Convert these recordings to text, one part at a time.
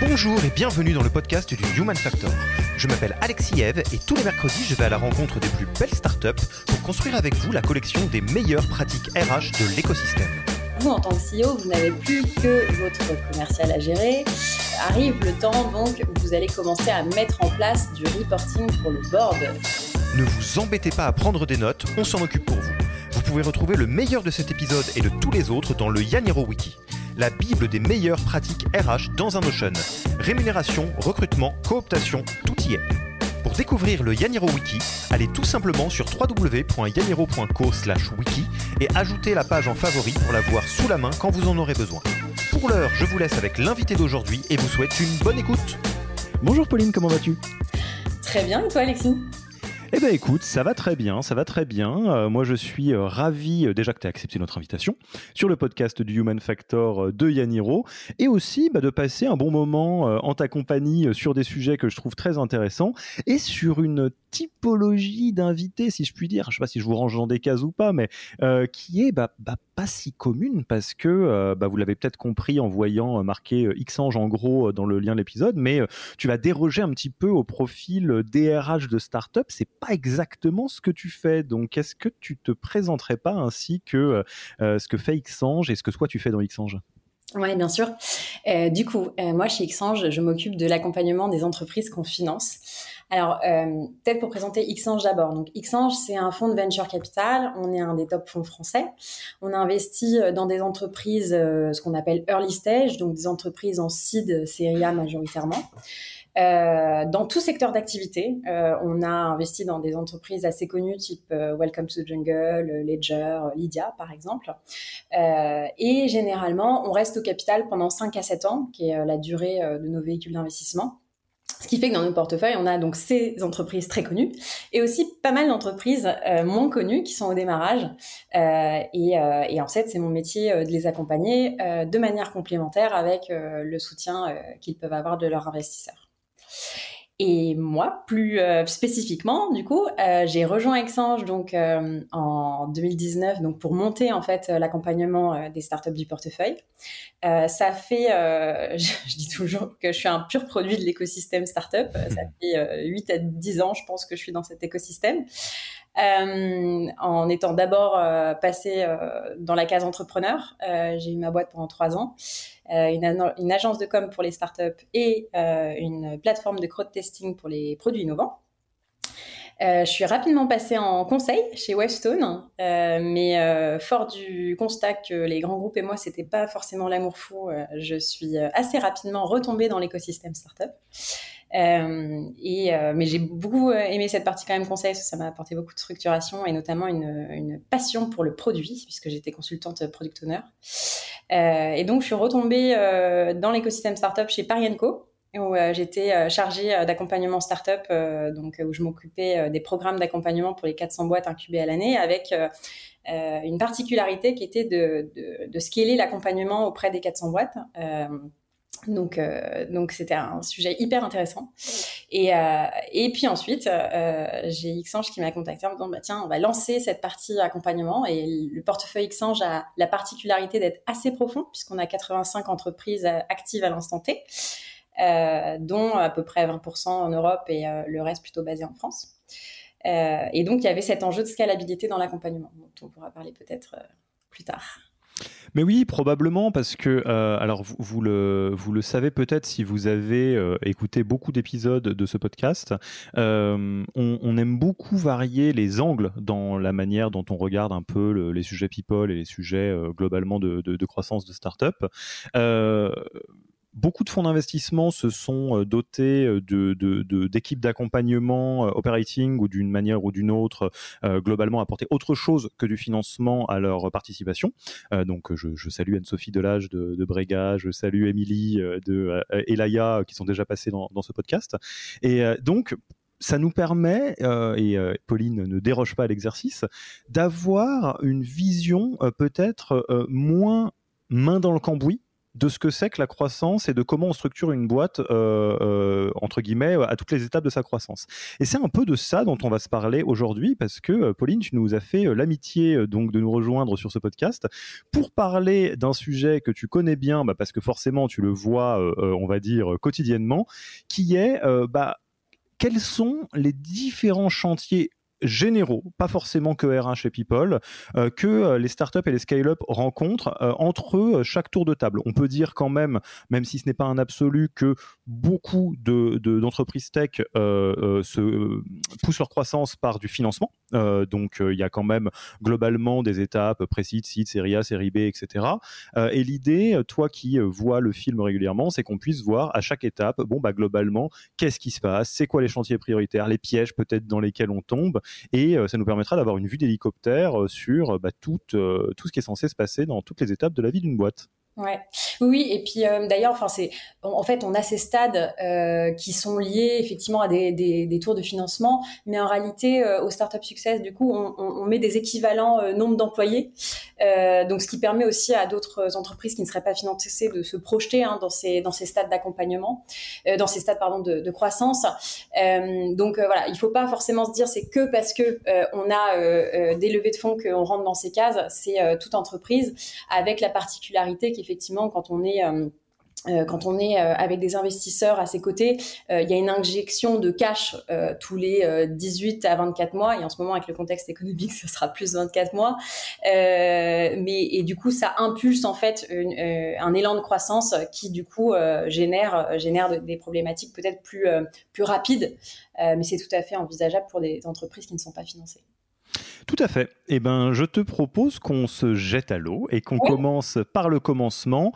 Bonjour et bienvenue dans le podcast du Human Factor. Je m'appelle Alexis Eve et tous les mercredis, je vais à la rencontre des plus belles startups pour construire avec vous la collection des meilleures pratiques RH de l'écosystème. Vous, en tant que CEO, vous n'avez plus que votre commercial à gérer. Arrive le temps donc où vous allez commencer à mettre en place du reporting pour le board. Ne vous embêtez pas à prendre des notes, on s'en occupe pour vous. Vous pouvez retrouver le meilleur de cet épisode et de tous les autres dans le Yaniro Wiki la Bible des meilleures pratiques RH dans un Notion. Rémunération, recrutement, cooptation, tout y est. Pour découvrir le Yaniro Wiki, allez tout simplement sur www.yaniro.co/wiki et ajoutez la page en favori pour la voir sous la main quand vous en aurez besoin. Pour l'heure, je vous laisse avec l'invité d'aujourd'hui et vous souhaite une bonne écoute. Bonjour Pauline, comment vas-tu? Très bien, et toi Alexis? Eh bien écoute, ça va très bien, ça va très bien. Euh, moi je suis euh, ravi euh, déjà que tu aies accepté notre invitation sur le podcast du Human Factor de Yaniro et aussi bah, de passer un bon moment en ta compagnie sur des sujets que je trouve très intéressants et sur une typologie d'invités, si je puis dire, je ne sais pas si je vous range dans des cases ou pas, mais qui est bah, bah, pas si commune parce que bah, vous l'avez peut-être compris en voyant marqué Xange en gros dans le lien de l'épisode, mais tu vas déroger un petit peu au profil DRH de start-up. C'est pas exactement ce que tu fais. Donc, est-ce que tu te présenterais pas ainsi que euh, ce que fait Xange et ce que toi tu fais dans Xange oui, bien sûr. Euh, du coup, euh, moi, chez Xange, je m'occupe de l'accompagnement des entreprises qu'on finance. Alors, peut-être pour présenter Xange d'abord. Donc, Xange, c'est un fonds de venture capital. On est un des top fonds français. On a investi dans des entreprises, ce qu'on appelle early stage, donc des entreprises en seed, série A majoritairement. Euh, dans tout secteur d'activité, euh, on a investi dans des entreprises assez connues type euh, Welcome to the Jungle, Ledger, Lydia par exemple. et généralement, on reste au capital pendant 5 à 7 ans, qui est la durée de nos véhicules d'investissement. Ce qui fait que dans nos portefeuilles, on a donc ces entreprises très connues et aussi pas mal d'entreprises moins connues qui sont au démarrage. et, et, en fait, c'est mon métier de les accompagner de manière complémentaire avec le soutien qu'ils peuvent avoir de leurs investisseurs. Et moi, plus euh, spécifiquement, du coup, euh, j'ai rejoint Exange donc euh, en 2019 donc pour monter en fait l'accompagnement des startups du portefeuille. ça fait, je, je, dis toujours que je suis un pur produit de l'écosystème startup. Ça fait 8 à 10 ans, je pense que je suis dans cet écosystème. En étant d'abord passé dans la case entrepreneur, j'ai eu ma boîte pendant 3 ans. Euh, une, agence de com pour les startups et euh, une plateforme de crowd testing pour les produits innovants. Euh, je suis rapidement passée en conseil chez Webstone, mais fort du constat que les grands groupes et moi, c'était pas forcément l'amour fou, je suis assez rapidement retombée dans l'écosystème startup. Euh, euh, mais j'ai beaucoup euh, aimé cette partie quand même conseil, parce que ça m'a apporté beaucoup de structuration et notamment une, une passion pour le produit, puisque j'étais consultante product owner. et donc, je suis retombée dans l'écosystème startup chez Parienco, où j'étais chargée d'accompagnement startup, donc où je m'occupais des programmes d'accompagnement pour les 400 boîtes incubées à l'année, avec une particularité qui était de, de, de scaler l'accompagnement auprès des 400 boîtes. Donc, euh, donc c'était un sujet hyper intéressant. Et, euh, et puis ensuite, euh, j'ai Xange qui m'a contacté en me disant bah, tiens, on va lancer cette partie accompagnement. Et le portefeuille Xange a la particularité d'être assez profond, puisqu'on a 85 entreprises actives à l'instant T, dont à peu près 20% en Europe et le reste plutôt basé en France. et donc, il y avait cet enjeu de scalabilité dans l'accompagnement, dont on pourra parler peut-être plus tard. Mais oui, probablement, parce que, euh, alors vous, le, vous le savez peut-être si vous avez euh, écouté beaucoup d'épisodes de ce podcast, euh, on, aime beaucoup varier les angles dans la manière dont on regarde un peu les sujets people et les sujets globalement de, de, de, croissance de start-up beaucoup de fonds d'investissement se sont euh, dotés euh, de, d'équipes d'accompagnement euh, operating ou d'une manière ou d'une autre, globalement apporter autre chose que du financement à leur participation. donc je, salue Anne-Sophie Delage de, de Brega, je salue Émilie de Elaya qui sont déjà passés dans, ce podcast. Et donc ça nous permet, et Pauline ne déroge pas à l'exercice, d'avoir une vision peut-être moins main dans le cambouis de ce que c'est que la croissance et de comment on structure une boîte euh, euh, entre guillemets à toutes les étapes de sa croissance. Et c'est un peu de ça dont on va se parler aujourd'hui parce que euh, Pauline, tu nous as fait l'amitié donc de nous rejoindre sur ce podcast pour parler d'un sujet que tu connais bien, bah, parce que forcément tu le vois, on va dire quotidiennement, qui est bah, quels sont les différents chantiers généraux, pas forcément que RH et People, euh, que euh, les startups et les scale-up rencontrent euh, entre eux chaque tour de table. On peut dire quand même, même si ce n'est pas un absolu, que beaucoup d'entreprises de, tech se poussent leur croissance par du financement. donc il y a quand même globalement des étapes précises, site, série A, série B, etc. et l'idée, toi qui vois le film régulièrement, c'est qu'on puisse voir à chaque étape, bon bah globalement, qu'est-ce qui se passe, c'est quoi les chantiers prioritaires, les pièges peut-être dans lesquels on tombe, et euh, ça nous permettra d'avoir une vue d'hélicoptère euh, sur bah, tout, euh, ce qui est censé se passer dans toutes les étapes de la vie d'une boîte. Oui, et puis d'ailleurs, enfin c'est, en fait, on a ces stades qui sont liés effectivement à des, des, tours de financement, mais en réalité, au startup success, du coup, on, on met des équivalents nombre d'employés, donc ce qui permet aussi à d'autres entreprises qui ne seraient pas financées de se projeter hein, dans ces dans ces stades d'accompagnement, dans ces stades pardon de, de croissance. donc voilà, il faut pas forcément se dire c'est que parce que on a des levées de fonds qu'on rentre dans ces cases, c'est toute entreprise avec la particularité qui effectivement, quand on est euh, euh, euh, avec des investisseurs à ses côtés, il y a une injection de cash tous les 18 à 24 mois. Et en ce moment, avec le contexte économique, ce sera plus 24 mois. mais et du coup, ça impulse en fait un élan de croissance qui du coup génère génère des problématiques peut-être plus plus rapides. mais c'est tout à fait envisageable pour des entreprises qui ne sont pas financées. Tout à fait. Eh ben, je te propose qu'on se jette à l'eau et qu'on commence par le commencement.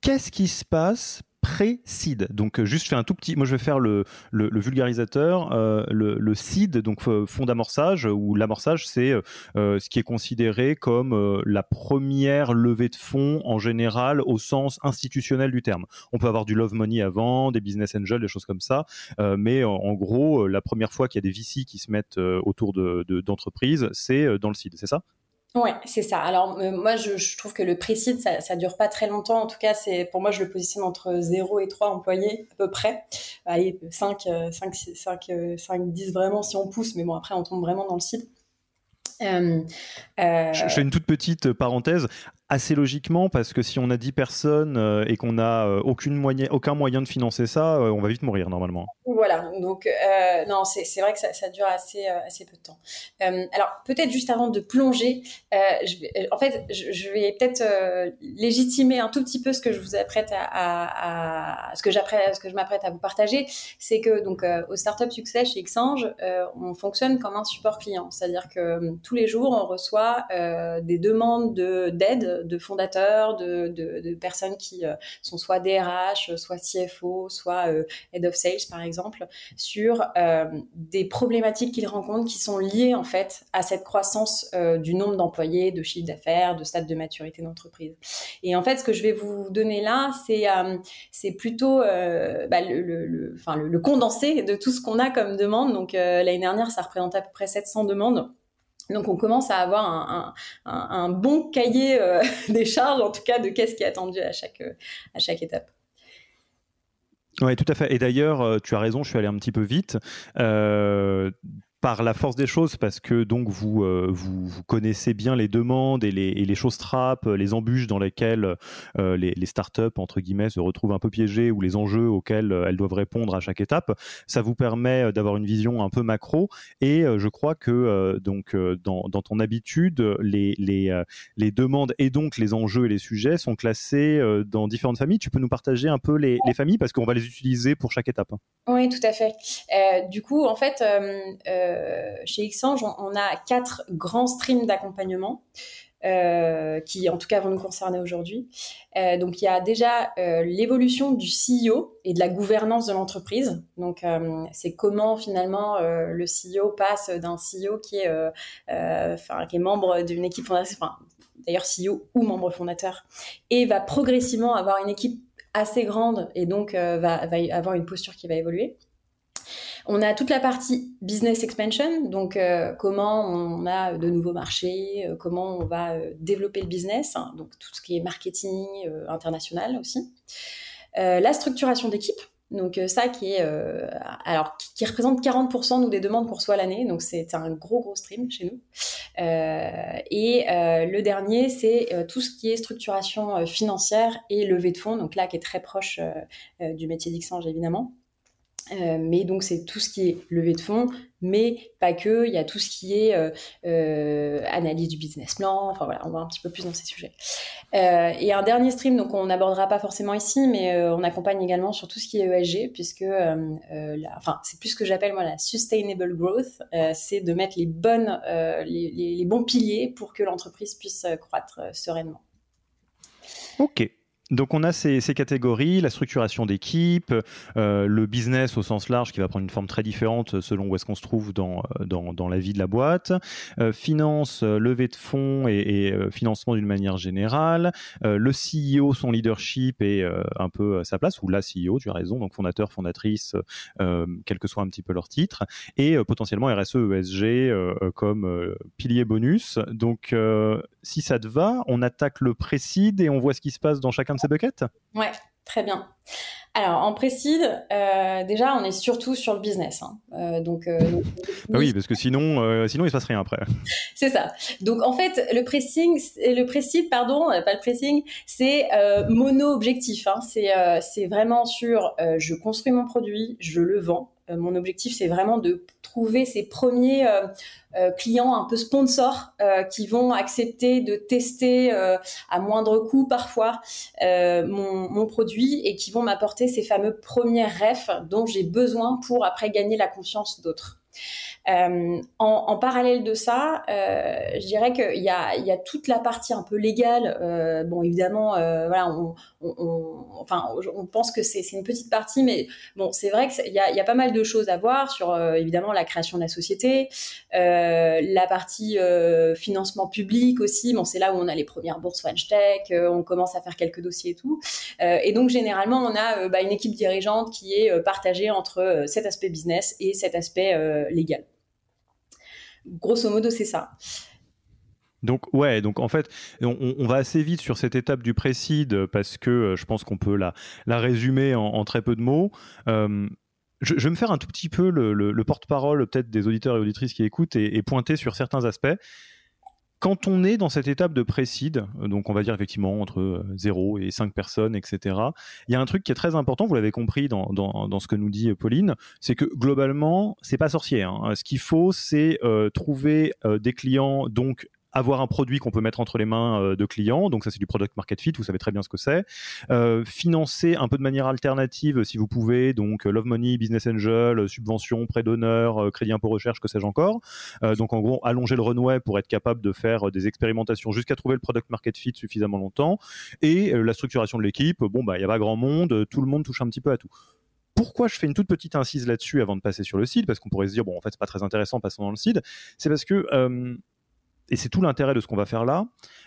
Qu'est-ce qui se passe pré-seed. Donc euh, juste fais un tout petit, moi je vais faire le, le, vulgarisateur, euh, le, le, seed, donc euh, fond d'amorçage, ou l'amorçage c'est ce qui est considéré comme la première levée de fonds en général au sens institutionnel du terme. On peut avoir du love money avant, des business angels, des choses comme ça, mais en, gros la première fois qu'il y a des VC qui se mettent autour d'entreprises, de, c'est dans le seed, c'est ça? Ouais, c'est ça. Alors euh, moi, je, trouve que le précide, ça, ça dure pas très longtemps. En tout cas, c'est pour moi, je le positionne entre 0 et 3 employés à peu près. Allez, 5, 5, 5, 5, 10 vraiment si on pousse, mais bon, après, on tombe vraiment dans le site. Euh, euh, je fais une toute petite parenthèse assez logiquement parce que si on a 10 personnes euh, et qu'on n'a euh, aucune moyen, aucun moyen de financer ça, euh, on va vite mourir normalement. Voilà, donc non, c'est vrai que ça, dure assez, assez peu de temps. alors peut-être juste avant de plonger, en fait, je, vais peut-être légitimer un tout petit peu ce que je vous apprête à, ce que ce que je m'apprête à vous partager, c'est que donc au Startup Success chez Xange, on fonctionne comme un support client, c'est-à-dire que tous les jours on reçoit des demandes d'aide de fondateurs, de, personnes qui euh, sont soit DRH, soit CFO, soit euh, Head of Sales par exemple, sur euh, des problématiques qu'ils rencontrent qui sont liées en fait à cette croissance du nombre d'employés, de chiffre d'affaires, de stade de maturité d'entreprise. Et en fait, ce que je vais vous donner là, c'est c'est plutôt bah, le, le, condensé de tout ce qu'on a comme demande. Donc l'année dernière, ça représentait à peu près 700 demandes. Donc on commence à avoir un, bon cahier euh, des charges, en tout cas de qu'est-ce qui est attendu à chaque, euh, étape. Oui, tout à fait. Et d'ailleurs, euh, tu as raison, je suis allé un petit peu vite. Par la force des choses, parce que donc vous, euh, vous, connaissez bien les demandes et les, choses trappes, les embûches dans lesquelles euh, les, startups, entre guillemets, se retrouvent un peu piégées ou les enjeux auxquels euh, elles doivent répondre à chaque étape, ça vous permet d'avoir une vision un peu macro. Et je crois que donc dans, dans, ton habitude, les, les, les, demandes et donc les enjeux et les sujets sont classés dans différentes familles. Tu peux nous partager un peu les, les familles parce qu'on va les utiliser pour chaque étape. Oui, tout à fait. du coup, en fait, chez Xange, on, a quatre grands streams d'accompagnement. Euh, qui en tout cas vont nous concerner aujourd'hui. Euh, donc il y a déjà l'évolution du CEO et de la gouvernance de l'entreprise. Donc c'est comment finalement le CEO passe d'un CEO qui est, membre d'une équipe fondatrice, d'ailleurs CEO ou membre fondateur, et va progressivement avoir une équipe assez grande et donc va avoir une posture qui va évoluer. On a toute la partie business expansion, donc euh, comment on a de nouveaux marchés, euh, comment on va euh, développer le business, hein, donc tout ce qui est marketing international aussi. la structuration d'équipe, donc ça qui est alors qui, représente 40% nous des demandes qu'on reçoit l'année, donc c'est un gros gros stream chez nous. et le dernier c'est tout ce qui est structuration financière et levée de fonds, donc là qui est très proche du métier d'Ixange évidemment. Euh, mais donc c'est tout ce qui est levée de fonds, mais pas que. Il y a tout ce qui est euh, euh, analyse du business plan. Enfin voilà, on va un petit peu plus dans ces sujets. et un dernier stream, donc on n'abordera pas forcément ici, mais on accompagne également sur tout ce qui est ESG, puisque, enfin c'est plus ce que j'appelle moi la sustainable growth, c'est de mettre les bonnes, les, bons piliers pour que l'entreprise puisse croître sereinement. Ok. Donc on a ces, catégories, la structuration d'équipe, euh, le business au sens large qui va prendre une forme très différente selon où est-ce qu'on se trouve dans, euh, dans, la vie de la boîte, euh, finance, levée de fonds et, financement d'une manière générale, le CEO, son leadership et un peu sa place, ou la CEO, tu as raison, donc fondateur, fondatrice, quel que soit un petit peu leur titre, et potentiellement RSE, ESG comme pilier bonus. Donc si ça te va, on attaque le précide et on voit ce qui se passe dans chacun de ces buckets Ouais, très bien. Alors, en précide, euh, déjà, on est surtout sur le business. Hein. Euh, donc, euh, ah oui, parce que sinon, sinon, il se passe rien après. C'est ça. Donc, en fait, le pressing, le précide, pardon, pas le pressing, c'est mono-objectif. Hein. C'est vraiment sur je construis mon produit, je le vends. Mon objectif, c'est vraiment de trouver ces premiers euh, clients un peu sponsors euh, qui vont accepter de tester euh, à moindre coût parfois mon, mon, produit et qui vont m'apporter ces fameux premiers refs dont j'ai besoin pour après gagner la confiance d'autres. Euh, en, parallèle de ça, euh, je dirais qu'il y a, y a toute la partie un peu légale. Euh, bon, évidemment, voilà, on, on, enfin, on pense que c'est une petite partie, mais bon, c'est vrai qu'il y a, y a pas mal de choses à voir sur évidemment la création de la société, la partie financement public aussi. Bon, c'est là où on a les premières bourses Tech, on commence à faire quelques dossiers et tout. et donc généralement, on a bah, une équipe dirigeante qui est partagée entre cet aspect business et cet aspect légal. Grosso modo, c'est ça. Donc ouais, donc en fait, on, va assez vite sur cette étape du précide parce que euh, je pense qu'on peut la, la résumer en, très peu de mots. Euh, je, vais me faire un tout petit peu le, porte-parole peut-être des auditeurs et auditrices qui écoutent et, pointer sur certains aspects quand on est dans cette étape de précide, euh, donc on va dire effectivement entre 0 et 5 personnes, etc., il y a un truc qui est très important, vous l'avez compris dans, ce que nous dit Pauline, c'est que globalement, c'est pas sorcier. Hein. Ce qu'il faut, c'est euh, trouver euh, des clients donc avoir un produit qu'on peut mettre entre les mains euh, de clients. Donc ça, c'est du product market fit. Vous savez très bien ce que c'est. Euh, financer un peu de manière alternative si vous pouvez. Donc Love Money, Business Angel, subvention, prêt d'honneur, euh, crédit impôt recherche, que sais-je encore. donc en gros, allonger le runway pour être capable de faire des expérimentations jusqu'à trouver le product market fit suffisamment longtemps. Et la structuration de l'équipe. Bon, bah, il y a pas grand monde. Tout le monde touche un petit peu à tout pourquoi je fais une toute petite incise là-dessus avant de passer sur le site? Parce qu'on pourrait se dire, bon, en fait, c'est pas très intéressant, passons dans le site. C'est parce que et c'est tout l'intérêt de ce qu'on va faire là.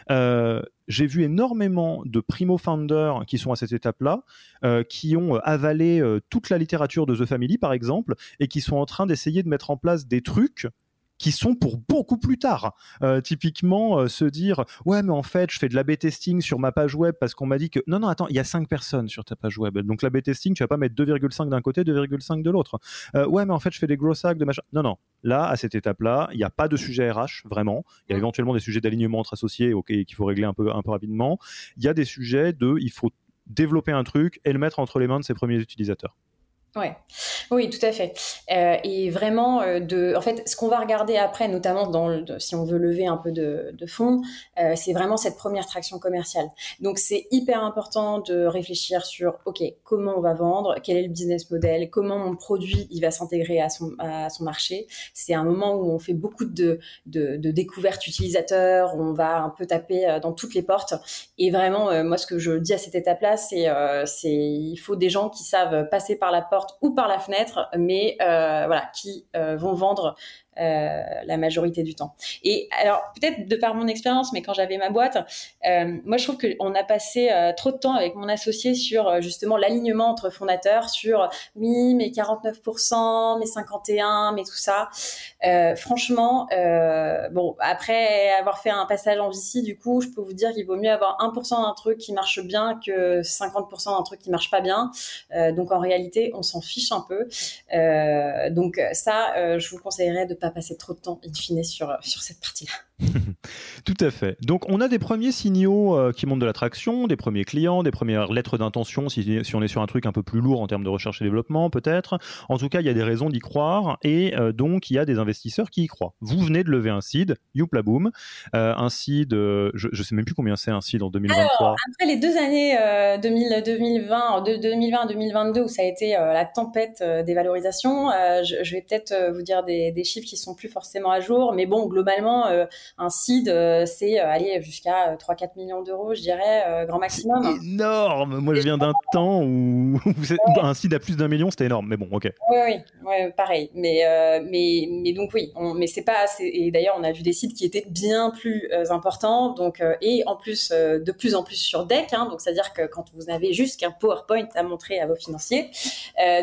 Euh, j'ai vu énormément de primo founders qui sont à cette étape-là, euh, qui ont avalé euh, toute la littérature de The Family, par exemple, et qui sont en train d'essayer de mettre en place des trucs qui sont pour beaucoup plus tard. Euh, typiquement, euh, se dire ouais, mais en fait, je fais de l'A/B testing sur ma page web parce qu'on m'a dit que non, non, attends, il y a 5 personnes sur ta page web. Donc l'A/B testing, tu vas pas mettre 2,5 d'un côté, 2,5 de l'autre. Euh, ouais, mais en fait, je fais des gros sacs de machin. Non, non. Là, à cette étape-là, il n'y a pas de sujet RH vraiment. Il y a éventuellement des sujets d'alignement entre associés, ok, qu'il faut régler un peu, un peu rapidement. Il y a des sujets de, il faut développer un truc et le mettre entre les mains de ses premiers utilisateurs. Ouais. Oui, tout à fait. Euh, et vraiment, euh, de, en fait, ce qu'on va regarder après, notamment dans le, si on veut lever un peu de, de fonds, euh, c'est vraiment cette première traction commerciale. Donc, c'est hyper important de réfléchir sur, ok, comment on va vendre, quel est le business model, comment mon produit il va s'intégrer à son, à son marché. C'est un moment où on fait beaucoup de, de, de découvertes utilisateurs, on va un peu taper euh, dans toutes les portes. Et vraiment, euh, moi, ce que je dis à cette étape-là, c'est, c'est, il faut des gens qui savent passer par la porte ou par la fenêtre, mais euh, voilà, qui euh, vont vendre euh, la majorité du temps. Et alors, peut-être de par mon expérience, mais quand j'avais ma boîte, euh, moi, je trouve qu'on a passé euh, trop de temps avec mon associé sur justement l'alignement entre fondateurs, sur oui, mais 49%, mais 51, mais tout ça. franchement, bon, après avoir fait un passage en VC, du coup, je peux vous dire qu'il vaut mieux avoir 1% d'un truc qui marche bien que 50% d'un truc qui marche pas bien. donc, en réalité, on s'en fiche un peu. donc, ça, je vous conseillerais de pas passer trop de temps, in fine, sur, sur cette partie-là. Tout à fait. Donc, on a des premiers signaux euh, qui montrent de l'attraction, des premiers clients, des premières lettres d'intention, si, si, on est sur un truc un peu plus lourd en termes de recherche et développement, peut-être. En tout cas, il y a des raisons d'y croire et euh, donc il y a des investisseurs qui y croient. Vous venez de lever un seed, youpla boom, euh, un seed, je ne sais même plus combien c'est un seed en 2023. Alors, après les deux années 2000, 2020, de 2020 2022 où ça a été la tempête des valorisations, je, je, vais peut-être vous dire des, des, chiffres qui sont plus forcément à jour, mais bon, globalement, un seed, euh, c'est euh, aller jusqu'à 3-4 euh, millions d'euros, je dirais, grand maximum. C'est énorme Moi, je viens d'un temps où un seed à plus d'un million, c'était énorme, mais bon, ok. Oui, oui, ouais, pareil. Mais, mais, mais donc, oui, on, mais c'est pas assez. Et d'ailleurs, on a vu des sites qui étaient bien plus importants, donc, et en plus, de plus en plus sur deck, hein, donc c'est-à-dire que quand vous n'avez juste qu'un PowerPoint à montrer à vos financiers.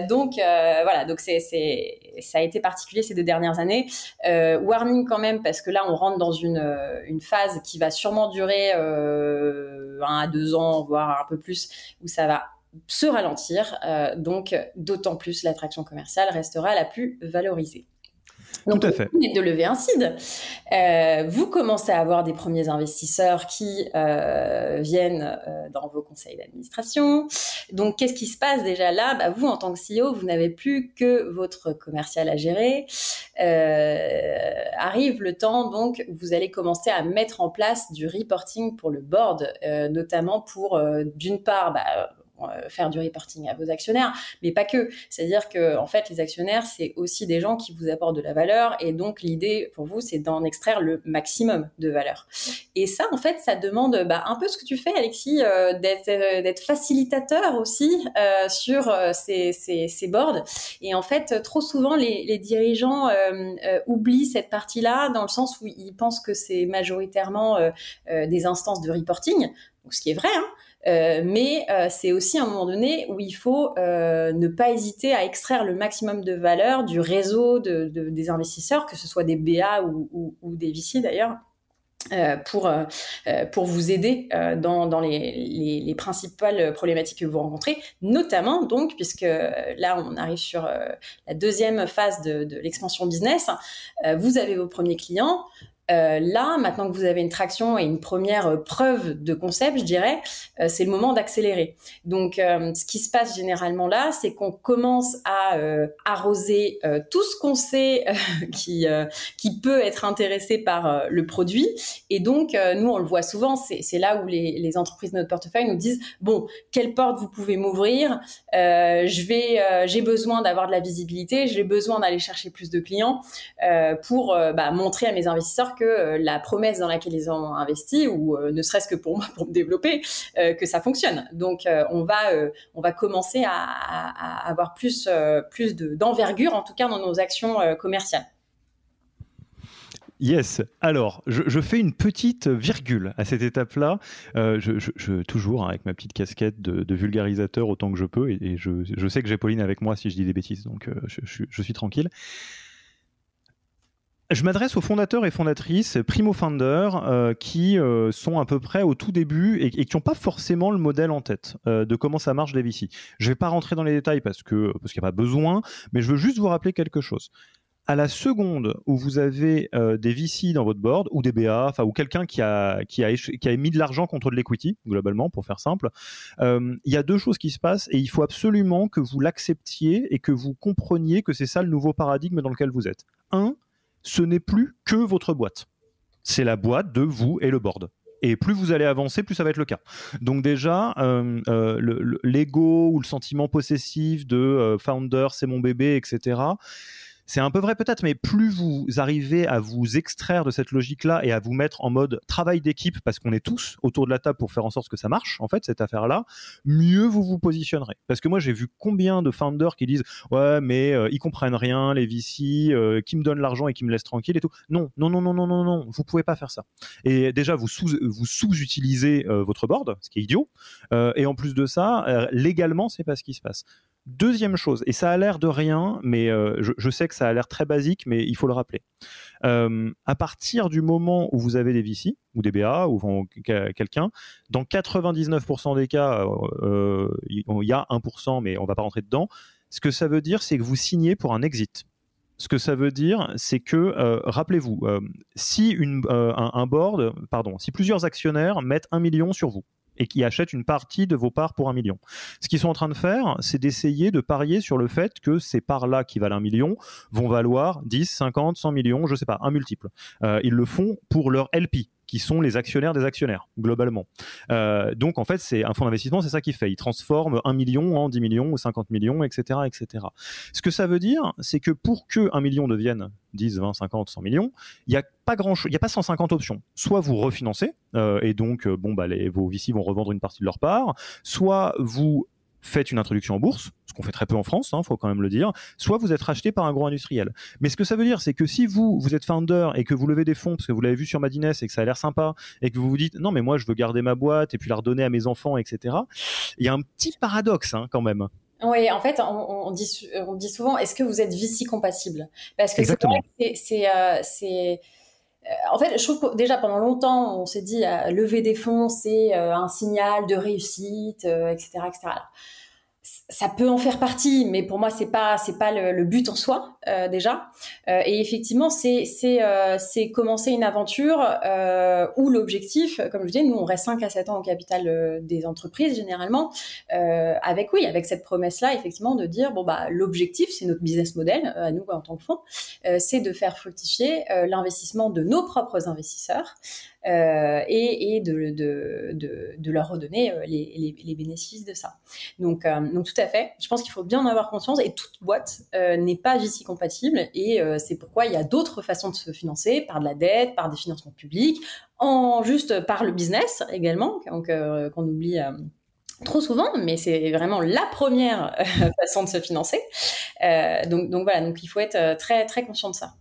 donc, voilà, donc c'est, ça a été particulier ces deux dernières années. warning quand même, parce que là, on rentre dans une, euh, une phase qui va sûrement durer euh, un à deux ans, voire un peu plus, où ça va se ralentir. Euh, donc, d'autant plus l'attraction commerciale restera la plus valorisée. Donc, Tout à fait. De lever un seed. Euh, vous commencez à avoir des premiers investisseurs qui euh, viennent euh, dans vos conseils d'administration. Donc, qu'est-ce qui se passe déjà là? Bah, Vous, en tant que CEO, vous n'avez plus que votre commercial à gérer. Arrive le temps, donc, vous allez commencer à mettre en place du reporting pour le board, notamment pour, d'une part, bah, faire du reporting à vos actionnaires, mais pas que. C'est-à-dire que en fait, les actionnaires, c'est aussi des gens qui vous apportent de la valeur, et donc l'idée pour vous, c'est d'en extraire le maximum de valeur. Et ça, en fait, ça demande bah, un peu ce que tu fais, Alexis, euh, d'être euh, d'être facilitateur aussi euh, sur euh, ces, boards. Et en fait, trop souvent, les, les dirigeants oublient cette partie-là, dans le sens où ils pensent que c'est majoritairement des instances de reporting, ce qui est vrai. Hein, euh, mais euh, c'est aussi un moment donné où il faut euh, ne pas hésiter à extraire le maximum de valeur du réseau de, de, des investisseurs, que ce soit des BA ou, des VC d'ailleurs. Pour, vous aider dans, les, les, les, principales problématiques que vous rencontrez, notamment donc, puisque là on arrive sur la deuxième phase de l'expansion business, vous avez vos premiers clients, euh, là, maintenant que vous avez une traction et une première euh, preuve de concept, je dirais, euh, c'est le moment d'accélérer. Donc, ce qui se passe généralement là, c'est qu'on commence à arroser tout ce qu'on sait qui peut être intéressé par le produit. Et donc, nous, on le voit souvent. C'est là où les, les, entreprises de notre portefeuille nous disent bon, quelle porte vous pouvez m'ouvrir? Je vais, j'ai besoin d'avoir de la visibilité. J'ai besoin d'aller chercher plus de clients pour bah, montrer à mes investisseurs que euh, la promesse dans laquelle ils ont investi, ou euh, ne serait-ce que pour moi, pour me développer, euh, que ça fonctionne. Donc, on va, on va commencer à, avoir plus, plus d'envergure, en tout cas dans nos actions commerciales. Yes. Alors, je, fais une petite virgule à cette étape-là. je, toujours hein, avec ma petite casquette de, vulgarisateur autant que je peux, et, je, sais que j'ai Pauline avec moi si je dis des bêtises, donc je, suis tranquille je m'adresse aux fondateurs et fondatrices, primo-founders, euh, qui euh, sont à peu près au tout début et, qui n'ont pas forcément le modèle en tête euh, de comment ça marche les VC. Je ne vais pas rentrer dans les détails parce que parce qu'il n'y a pas besoin, mais je veux juste vous rappeler quelque chose. À la seconde où vous avez des VC dans votre board ou des BA, enfin ou quelqu'un qui a qui a qui a mis de l'argent contre de l'equity globalement pour faire simple, il y a deux choses qui se passent et il faut absolument que vous l'acceptiez et que vous compreniez que c'est ça le nouveau paradigme dans lequel vous êtes. Un, ce n'est plus que votre boîte. C'est la boîte de vous et le board. Et plus vous allez avancer, plus ça va être le cas. Donc déjà, euh, euh, l'ego ou le sentiment possessif de euh, founder, c'est mon bébé, etc c'est un peu vrai peut-être, mais plus vous arrivez à vous extraire de cette logique-là et à vous mettre en mode travail d'équipe, parce qu'on est tous autour de la table pour faire en sorte que ça marche, en fait, cette affaire-là, mieux vous vous positionnerez. Parce que moi, j'ai vu combien de founders qui disent ouais, mais euh, ils comprennent rien, les VC, euh, qui me donnent l'argent et qui me laissent tranquille et tout. Non, non, non, non, non, non, non, vous pouvez pas faire ça. Et déjà, vous sous vous sous-utilisez euh, votre board, ce qui est idiot. et en plus de ça, légalement, c'est pas ce qui se passe. Deuxième chose, et ça a l'air de rien, mais euh, je, sais que ça a l'air très basique, mais il faut le rappeler. Euh, à partir du moment où vous avez des VC ou des BA ou quelqu'un, dans 99% des cas, euh, il y a 1%, mais on va pas rentrer dedans. Ce que ça veut dire, c'est que vous signez pour un exit. Ce que ça veut dire, c'est que, rappelez-vous, si un, board, pardon, si plusieurs actionnaires mettent un million sur vous, et qui achètent une partie de vos parts pour un million. Ce qu'ils sont en train de faire, c'est d'essayer de parier sur le fait que ces parts-là qui valent un million vont valoir 10, 50, 100 millions, je sais pas, un multiple. Euh, ils le font pour leur LP, qui sont les actionnaires des actionnaires, globalement. Euh, donc, en fait, c'est un fonds d'investissement, c'est ça qu'il fait. Il transforme 1 million en 10 millions ou 50 millions, etc., etc. Ce que ça veut dire, c'est que pour que 1 million devienne 10, 20, 50, 100 millions, il n'y a pas grand il n'y a pas 150 options. Soit vous refinancez, euh, et donc, euh, bon, bah, les, vos VC vont revendre une partie de leur part, soit vous faites une introduction en bourse, ce qu'on fait très peu en France, il hein, faut quand même le dire, soit vous êtes racheté par un gros industriel. Mais ce que ça veut dire, c'est que si vous, vous êtes founder et que vous levez des fonds, parce que vous l'avez vu sur Madines et que ça a l'air sympa, et que vous vous dites, non mais moi je veux garder ma boîte et puis la redonner à mes enfants, etc., il y a un petit paradoxe hein, quand même. Oui, en fait, on, dit, on dit souvent, est-ce que vous êtes VC compatible? Parce que c'est en fait, je trouve que déjà pendant longtemps, on s'est dit euh, lever des fonds, c'est euh, un signal de réussite, etc., etc ça peut en faire partie, mais pour moi c'est pas c'est pas le, but en soi euh, déjà. Euh, et effectivement c'est c'est euh, c'est commencer une aventure où l'objectif, comme je dis, nous on reste 5 à 7 ans au capital des entreprises généralement, avec oui avec cette promesse là effectivement de dire bon bah l'objectif c'est notre business model à nous en tant que fonds, c'est de faire fructifier l'investissement de nos propres investisseurs. Euh, et, de, leur redonner euh, les, bénéfices de ça. Donc, euh, donc tout à fait, je pense qu'il faut bien en avoir conscience et toute boîte n'est pas VC compatible et c'est pourquoi il y a d'autres façons de se financer, par de la dette, par des financements publics, en juste par le business également, qu'on oublie trop souvent, mais c'est vraiment la première façon de se financer. Donc, donc voilà, donc il faut être très très conscient de ça.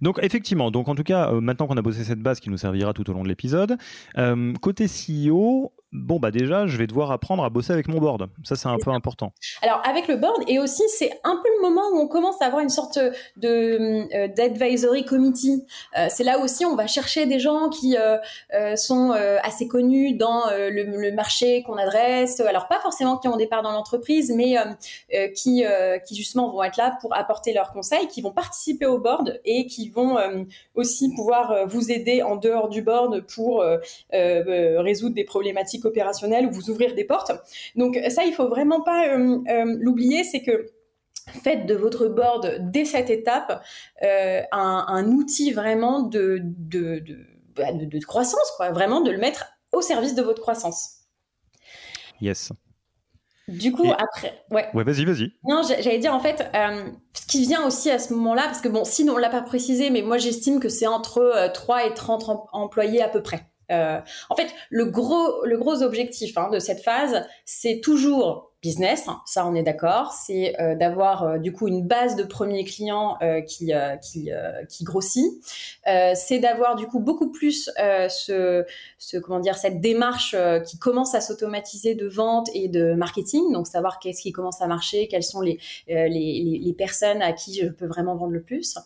Donc effectivement, donc en tout cas, euh, maintenant qu'on a bossé cette base qui nous servira tout au long de l'épisode, euh, côté CEO, bon bah déjà je vais devoir apprendre à bosser avec mon board. Ça c'est un peu important. Alors avec le board et aussi c'est un peu le moment où on commence à avoir une sorte de euh, d'advisory committee. Euh, c'est là aussi on va chercher des gens qui euh, sont assez connus dans le, marché qu'on adresse. Alors pas forcément qui ont des parts dans l'entreprise, mais qui qui justement vont être là pour apporter leurs conseils, qui vont participer au board et qui vont aussi pouvoir vous aider en dehors du board pour résoudre des problématiques opérationnel ou vous ouvrir des portes. Donc ça, il faut vraiment pas euh, euh, l'oublier, c'est que faites de votre board dès cette étape euh, un, outil vraiment de, bah, de, de, croissance, quoi. vraiment de le mettre au service de votre croissance. Yes. Du coup, après, ouais. Ouais, vas-y, vas-y. Non, j'allais dire en fait, ce qui vient aussi à ce moment-là, parce que bon, sinon on l'a pas précisé, mais moi j'estime que c'est entre 3 et 30 employés à peu près. Euh, en fait, le gros, le gros objectif hein, de cette phase, c'est toujours business, ça on est d'accord, c'est euh, d'avoir euh, du coup une base de premiers clients euh, qui qui, qui grossit, c'est d'avoir du coup beaucoup plus ce, ce comment dire cette démarche qui commence à s'automatiser de vente et de marketing, donc savoir qu'est-ce qui commence à marcher, quelles sont les, les, les, les, personnes à qui je peux vraiment vendre le plus,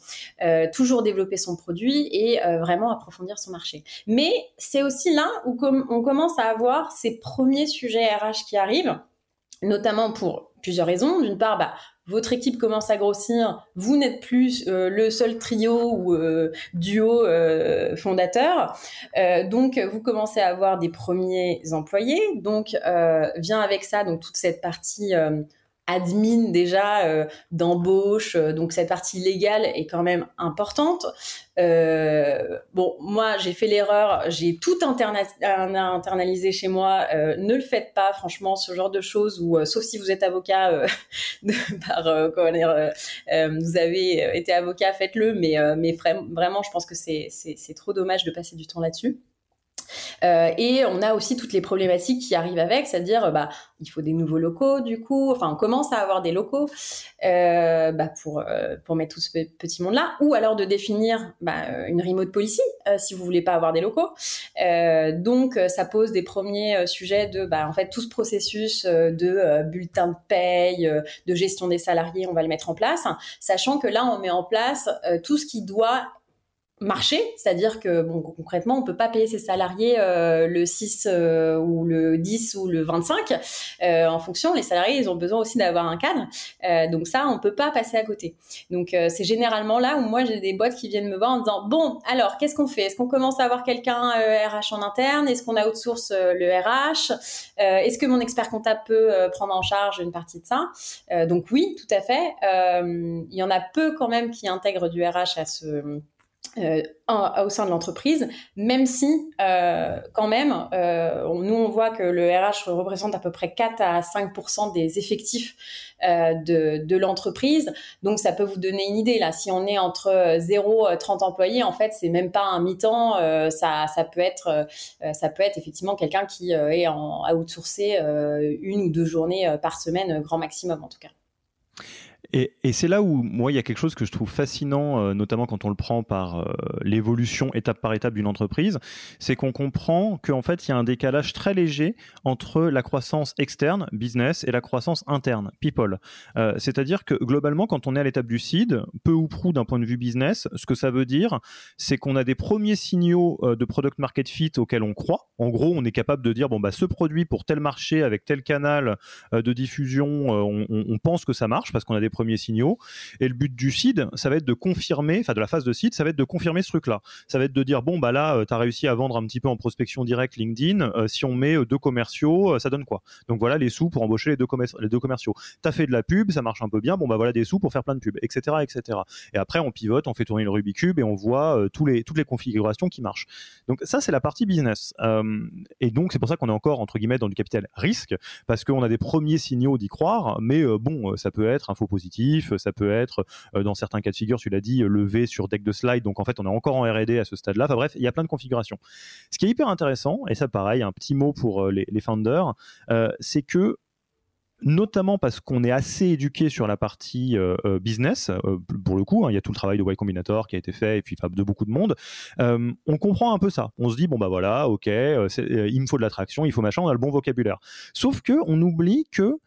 toujours développer son produit et vraiment approfondir son marché. Mais c'est aussi là où on commence à avoir ces premiers sujets RH qui arrivent notamment pour plusieurs raisons. D'une part, bah, votre équipe commence à grossir, vous n'êtes plus euh, le seul trio ou euh, duo euh, fondateur, donc vous commencez à avoir des premiers employés, donc vient avec ça donc toute cette partie admin déjà euh, d'embauche, euh, donc cette partie légale est quand même importante. Euh, bon, moi j'ai fait l'erreur, j'ai tout internalisé chez moi. ne le faites pas, franchement, ce genre de choses. Ou sauf si vous êtes avocat, de, par comment dire, vous avez été avocat, faites-le. Mais mais vraiment, je pense que c'est trop dommage de passer du temps là-dessus. Euh, et on a aussi toutes les problématiques qui arrivent avec, c'est-à-dire bah il faut des nouveaux locaux du coup, enfin on commence à avoir des locaux euh, bah, pour euh, pour mettre tout ce petit monde là, ou alors de définir bah, une remote policy si vous voulez pas avoir des locaux. donc ça pose des premiers sujets de bah en fait tout ce processus de bulletin de paye, de gestion des salariés, on va le mettre en place, sachant que là on met en place tout ce qui doit marché, c'est-à-dire que bon, concrètement, on peut pas payer ses salariés euh, le 6 euh, ou le 10 ou le 25 euh, en fonction. Les salariés, ils ont besoin aussi d'avoir un cadre, donc ça, on peut pas passer à côté. Donc c'est généralement là où moi j'ai des boîtes qui viennent me voir en disant bon, alors qu'est-ce qu'on fait? Est-ce qu'on commence à avoir quelqu'un RH en interne? Est-ce qu'on a outsource le RH Est-ce que mon expert comptable peut prendre en charge une partie de ça? Donc oui, tout à fait. Il y en a peu quand même qui intègrent du RH à ce euh, au sein de l'entreprise, même si euh, quand même, euh, nous on voit que le RH représente à peu près 4 à 5% des effectifs de, l'entreprise. Donc ça peut vous donner une idée là. Si on est entre 0 et 30 employés, en fait, c'est même pas un mi-temps. ça, ça peut être, ça peut être effectivement quelqu'un qui est en outsourcé une ou deux journées par semaine, grand maximum en tout cas. Et, c'est là où, moi, il y a quelque chose que je trouve fascinant, euh, notamment quand on le prend par euh, l'évolution étape par étape d'une entreprise, c'est qu'on comprend qu'en fait, il y a un décalage très léger entre la croissance externe, business, et la croissance interne, people. Euh, C'est-à-dire que globalement, quand on est à l'étape du seed, peu ou prou d'un point de vue business, ce que ça veut dire, c'est qu'on a des premiers signaux de product market fit auxquels on croit. En gros, on est capable de dire, bon, bah, ce produit pour tel marché, avec tel canal de diffusion, on, on pense que ça marche parce qu'on a des premiers signaux. Et le but du seed, ça va être de confirmer, enfin de la phase de seed, ça va être de confirmer ce truc-là. Ça va être de dire, bon, bah là, euh, tu as réussi à vendre un petit peu en prospection directe LinkedIn. Euh, si on met euh, deux commerciaux, ça donne quoi? Donc voilà les sous pour embaucher les deux, commerciaux. Tu as fait de la pub, ça marche un peu bien. Bon, bah voilà des sous pour faire plein de pubs, etc. etc. Et après, on pivote, on fait tourner le Rubik's Cube et on voit tous les, toutes les configurations qui marchent. Donc ça, c'est la partie business. et donc, c'est pour ça qu'on est encore, entre guillemets, dans du capital risque, parce qu'on a des premiers signaux d'y croire, mais bon, ça peut être un faux positif ça peut être euh, dans certains cas de figure, tu l'as dit, levé sur deck de slide. Donc en fait, on est encore en R&D à ce stade-là. Enfin bref, il y a plein de configurations. Ce qui est hyper intéressant, et ça pareil, un petit mot pour euh, les, founders, euh, c'est que notamment parce qu'on est assez éduqué sur la partie business, pour le coup, hein, il y a tout le travail de Y Combinator qui a été fait, et puis de beaucoup de monde, on comprend un peu ça. On se dit, bon bah voilà, ok, il me faut de l'attraction, il faut machin, on a le bon vocabulaire. Sauf que on oublie que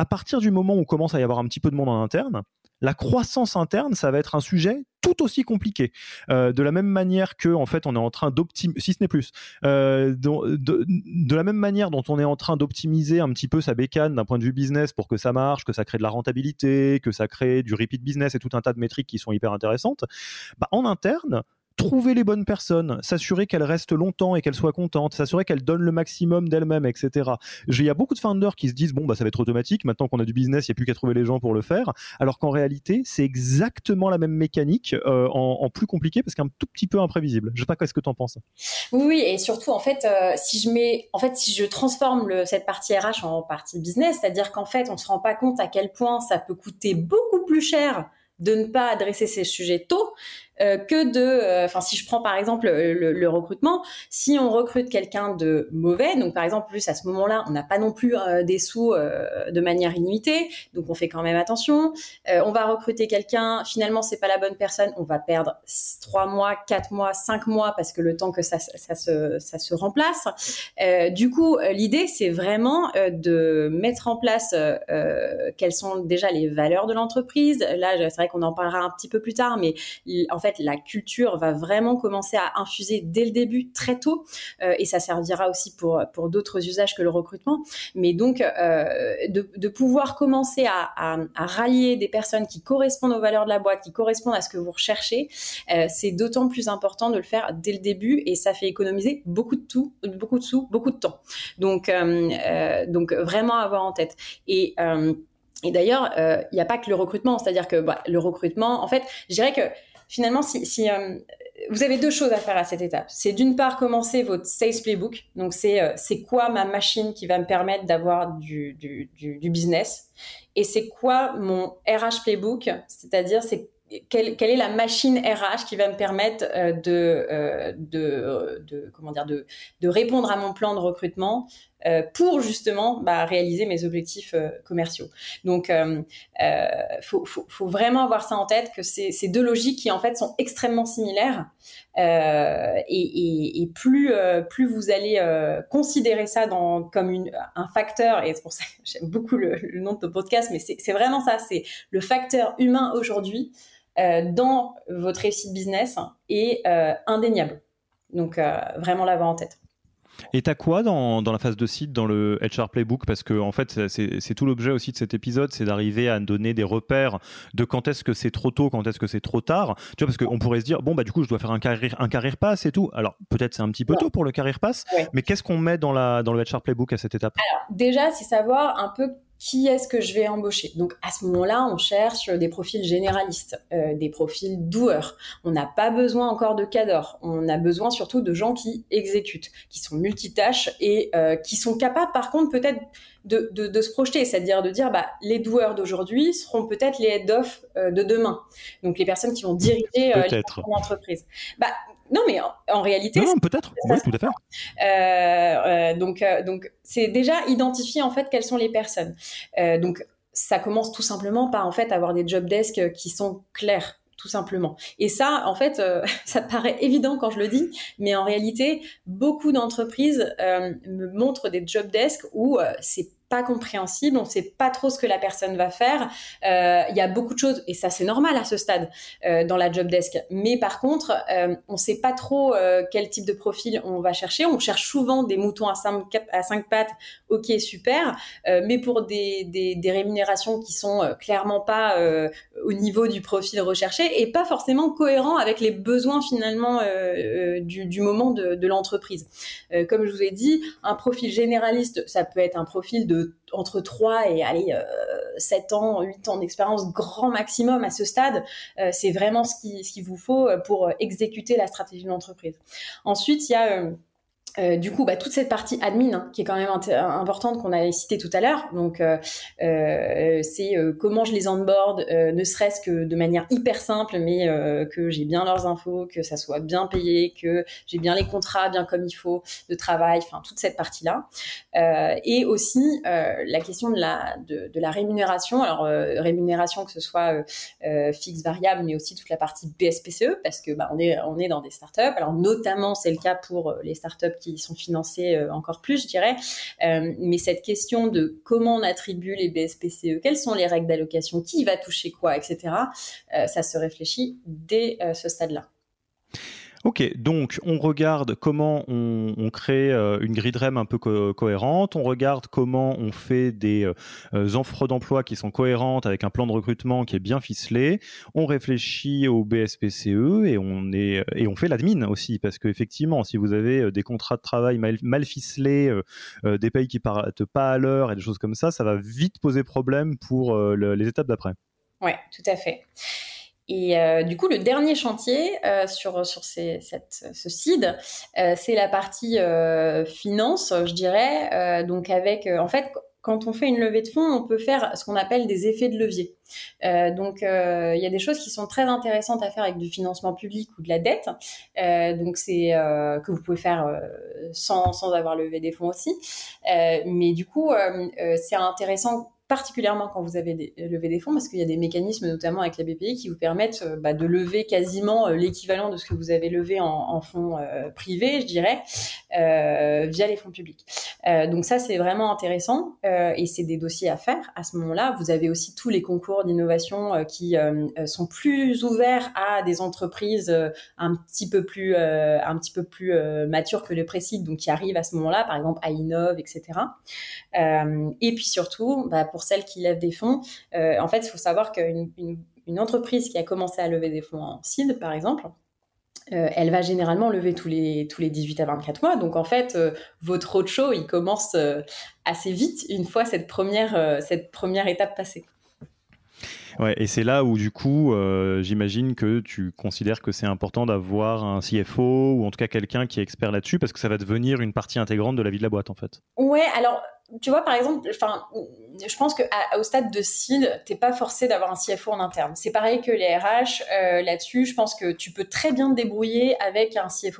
à partir du moment où commence à y avoir un petit peu de monde en interne, la croissance interne, ça va être un sujet tout aussi compliqué. Euh, de la même manière que, en fait, on est en train d'optimiser, si ce n'est plus, euh, de, la même manière dont on est en train d'optimiser un petit peu sa bécane d'un point de vue business pour que ça marche, que ça crée de la rentabilité, que ça crée du repeat business et tout un tas de métriques qui sont hyper intéressantes, bah, en interne, trouver les bonnes personnes, s'assurer qu'elles restent longtemps et qu'elles soient contentes, s'assurer qu'elles donnent le maximum d'elles-mêmes, etc. Il y a beaucoup de founders qui se disent bon bah ça va être automatique, maintenant qu'on a du business, il n'y a plus qu'à trouver les gens pour le faire, alors qu'en réalité c'est exactement la même mécanique euh, en, plus compliqué parce qu'un tout petit peu imprévisible. Je sais pas qu'est-ce que tu en penses? Oui, et surtout en fait euh, si je mets, en fait si je transforme le, cette partie RH en partie business, c'est-à-dire qu'en fait on se rend pas compte à quel point ça peut coûter beaucoup plus cher de ne pas adresser ces sujets tôt que de, enfin si je prends par exemple le, recrutement, si on recrute quelqu'un de mauvais, donc par exemple plus à ce moment-là, on n'a pas non plus des sous de manière illimitée, donc on fait quand même attention. on va recruter quelqu'un, finalement c'est pas la bonne personne, on va perdre trois mois, quatre mois, cinq mois parce que le temps que ça, ça, se, ça se remplace. du coup, l'idée c'est vraiment de mettre en place quelles sont déjà les valeurs de l'entreprise. Là, c'est vrai qu'on en parlera un petit peu plus tard, mais en fait, la culture va vraiment commencer à infuser dès le début, très tôt, euh, et ça servira aussi pour, pour d'autres usages que le recrutement. Mais donc, euh, de, pouvoir commencer à, rallier des personnes qui correspondent aux valeurs de la boîte, qui correspondent à ce que vous recherchez, euh, c'est d'autant plus important de le faire dès le début, et ça fait économiser beaucoup de tout, beaucoup de sous, beaucoup de temps. Donc, donc vraiment avoir en tête. Et et d'ailleurs, il n'y a pas que le recrutement, c'est-à-dire que bah, le recrutement, en fait, je dirais que finalement, si, euh, vous avez deux choses à faire à cette étape, c'est d'une part commencer votre sales playbook. Donc c'est euh, c'est quoi ma machine qui va me permettre d'avoir du, du, business, et c'est quoi mon RH playbook, c'est-à-dire c'est quelle, quelle, est la machine RH qui va me permettre euh, de, de, de, comment dire de, de, répondre à mon plan de recrutement? Euh, pour justement bah, réaliser mes objectifs euh, commerciaux. Donc, euh, faut, faut, faut, vraiment avoir ça en tête que c'est ces deux logiques qui en fait sont extrêmement similaires et, et, et, plus plus vous allez considérer ça dans, comme une, un facteur et c'est pour ça que j'aime beaucoup le, le, nom de ton podcast, mais c'est vraiment ça, c'est le facteur humain aujourd'hui dans votre réussite business est indéniable. Donc vraiment l'avoir en tête. Et t'as quoi dans, dans, la phase de site, dans le HR Playbook? Parce que en fait, c'est tout l'objet aussi de cet épisode, c'est d'arriver à donner des repères de quand est-ce que c'est trop tôt, quand est-ce que c'est trop tard. Tu vois, parce qu'on pourrait se dire, bon, bah du coup, je dois faire un carrière, un carrière pass et tout. Alors, peut-être c'est un petit peu tôt pour le carrière pass, mais qu'est-ce qu'on met dans, la, dans le HR Playbook à cette étape? Alors, déjà, c'est savoir un peu qui est-ce que je vais embaucher? Donc à ce moment-là, on cherche des profils généralistes, euh, des profils doueurs. On n'a pas besoin encore de cadors. On a besoin surtout de gens qui exécutent, qui sont multitâches et euh, qui sont capables, par contre, peut-être de, de, de, se projeter, c'est-à-dire de dire, bah, les doueurs d'aujourd'hui seront peut-être les head-off euh, de demain. Donc les personnes qui vont diriger l'entreprise. Bah, non, mais en, réalité. Non, peut-être. Oui, tout à fait. Euh, euh, donc, euh, donc, c'est déjà identifier en fait quelles sont les personnes. donc, ça commence tout simplement par en fait avoir des job desks qui sont clairs tout simplement. Et ça, en fait, ça paraît évident quand je le dis, mais en réalité, beaucoup d'entreprises me montrent des job desks où c'est pas compréhensible, on sait pas trop ce que la personne va faire. Euh, il y a beaucoup de choses et ça c'est normal à ce stade euh, dans la job desk. Mais par contre, euh, on sait pas trop quel type de profil on va chercher. On cherche souvent des moutons à cinq, pattes. Ok, super. Mais pour des, des, rémunérations qui sont clairement pas au niveau du profil recherché et pas forcément cohérent avec les besoins finalement du, moment de l'entreprise. comme je vous ai dit, un profil généraliste, ça peut être un profil de entre 3 et allez, 7 euh, ans, 8 ans d'expérience grand maximum à ce stade. Euh, c'est vraiment ce qu'il ce qu'il vous faut euh, pour exécuter la stratégie de l'entreprise. Ensuite, il y a euh, du coup, bah, toute cette partie admin hein, qui est quand même importante qu'on avait cité tout à l'heure. Donc, euh, euh, c'est comment je les onboard, ne serait-ce que de manière hyper simple, mais que j'ai bien leurs infos, que ça soit bien payé, que j'ai bien les contrats, bien comme il faut, de travail, enfin toute cette partie-là. et aussi la question de la la rémunération. Alors rémunération que ce soit fixe, variable, mais aussi toute la partie BSPCE parce que bah, est on est dans des startups. Alors notamment c'est le cas pour les startups qui sont financés euh, encore plus, je dirais. Euh, mais cette question de comment on attribue les BSPCE, quelles sont les règles d'allocation, qui va toucher quoi, etc., euh, ça se réfléchit dès ce stade-là. Ok, donc on regarde comment on, crée euh, une grid REM un peu cohérente, on regarde comment on fait des euh, offres d'emploi qui sont cohérentes avec un plan de recrutement qui est bien ficelé, on réfléchit au BSPCE et on, fait l'admin aussi, parce qu'effectivement, si vous avez euh, des contrats de travail mal, mal ficelés, des pays qui partent pas à l'heure et des choses comme ça, ça va vite poser problème pour les étapes d'après. Ouais, tout à fait. Et euh, du coup, le dernier chantier euh, sur, sur ces, cette, ce CID, euh, c'est la partie finance, je dirais. donc avec, en fait, quand on fait une levée de fonds, on peut faire ce qu'on appelle des effets de levier. Euh, donc, euh, il y a des choses qui sont très intéressantes à faire avec du financement public ou de la dette. Euh, donc, c'est que vous pouvez faire sans, sans avoir levé des fonds aussi. mais du coup, c'est intéressant particulièrement quand vous avez levé des fonds, parce qu'il y a des mécanismes, notamment avec la BPI, qui vous permettent euh, bah, de lever quasiment euh, l'équivalent de ce que vous avez levé en, fonds euh, privés, je dirais, via les fonds publics. donc ça, c'est vraiment intéressant, et c'est des dossiers à faire à ce moment-là. Vous avez aussi tous les concours d'innovation qui sont plus ouverts à des entreprises un petit peu plus, un petit peu plus matures que le précide, donc qui arrivent à ce moment-là, par exemple à Innov, etc. et puis surtout, bah, pour celles qui lèvent des fonds, euh, en fait, il faut savoir qu'une une, entreprise qui a commencé à lever des fonds en seed, par exemple, euh, elle va généralement lever tous les, tous les 18 à 24 mois. Donc en fait, euh, votre roadshow, il commence assez vite une fois cette première, cette première étape passée. Ouais, et c'est là où du coup, j'imagine que tu considères que c'est important d'avoir un CFO ou en tout cas quelqu'un qui est expert là-dessus parce que ça va devenir une partie intégrante de la vie de la boîte en fait. Ouais, alors tu vois, par exemple, je pense qu'au stade de seed, t'es pas forcé d'avoir un CFO en interne. C'est pareil que les RH euh, là-dessus. Je pense que tu peux très bien te débrouiller avec un CFO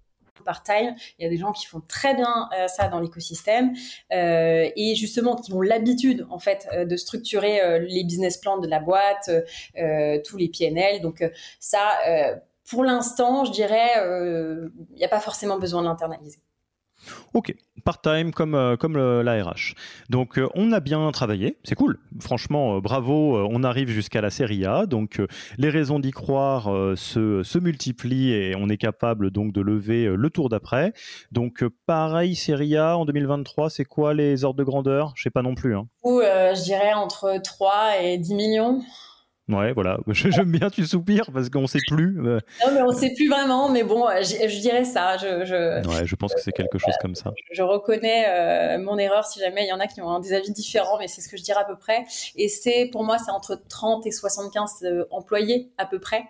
part-time. Il y a des gens qui font très bien euh, ça dans l'écosystème euh, et justement qui ont l'habitude en fait euh, de structurer les business plans de la boîte, tous les PNL. Donc ça, pour l'instant, je dirais, il n'y a pas forcément besoin de. Ok, part-time comme, euh, comme la RH. Donc euh, on a bien travaillé, c'est cool. Franchement, euh, bravo, on arrive jusqu'à la série A. Donc les raisons d'y croire se, multiplient et on est capable donc de lever le tour d'après. Donc pareil, série A en 2023, c'est quoi les ordres de grandeur? Je sais pas non plus. Hein. Ou je dirais entre 3 et 10 millions. Ouais, voilà. J'aime bien, tu soupires parce qu'on ne sait plus. Non, mais on ne sait plus vraiment. Mais bon, je, dirais ça. Je, je, ouais, je pense que c'est quelque chose comme ça. Je, reconnais euh, mon erreur si jamais il y en a qui ont des avis différents, mais c'est ce que je dirais à peu près. Et c'est, pour moi, c'est entre 30 et 75 euh, employés à peu près.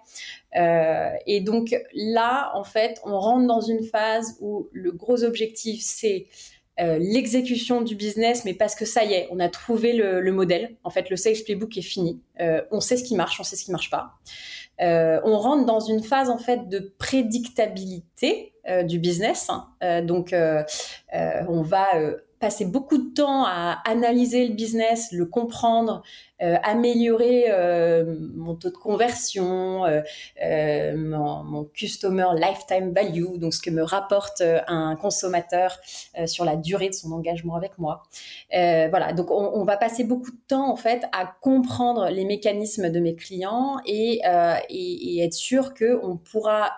Euh, et donc là, en fait, on rentre dans une phase où le gros objectif, c'est euh, l'exécution du business, mais parce que ça y est, on a trouvé le, modèle. En fait, le sales playbook est fini. Euh, on sait ce qui marche, on sait ce qui marche pas. Euh, on rentre dans une phase en fait de prédictabilité du business. donc, on va passer beaucoup de temps à analyser le business, le comprendre, euh, améliorer euh, mon taux de conversion, euh, mon, customer lifetime value, donc ce que me rapporte un consommateur sur la durée de son engagement avec moi. voilà, donc on, va passer beaucoup de temps en fait à comprendre les mécanismes de mes clients et, et, être sûr que on pourra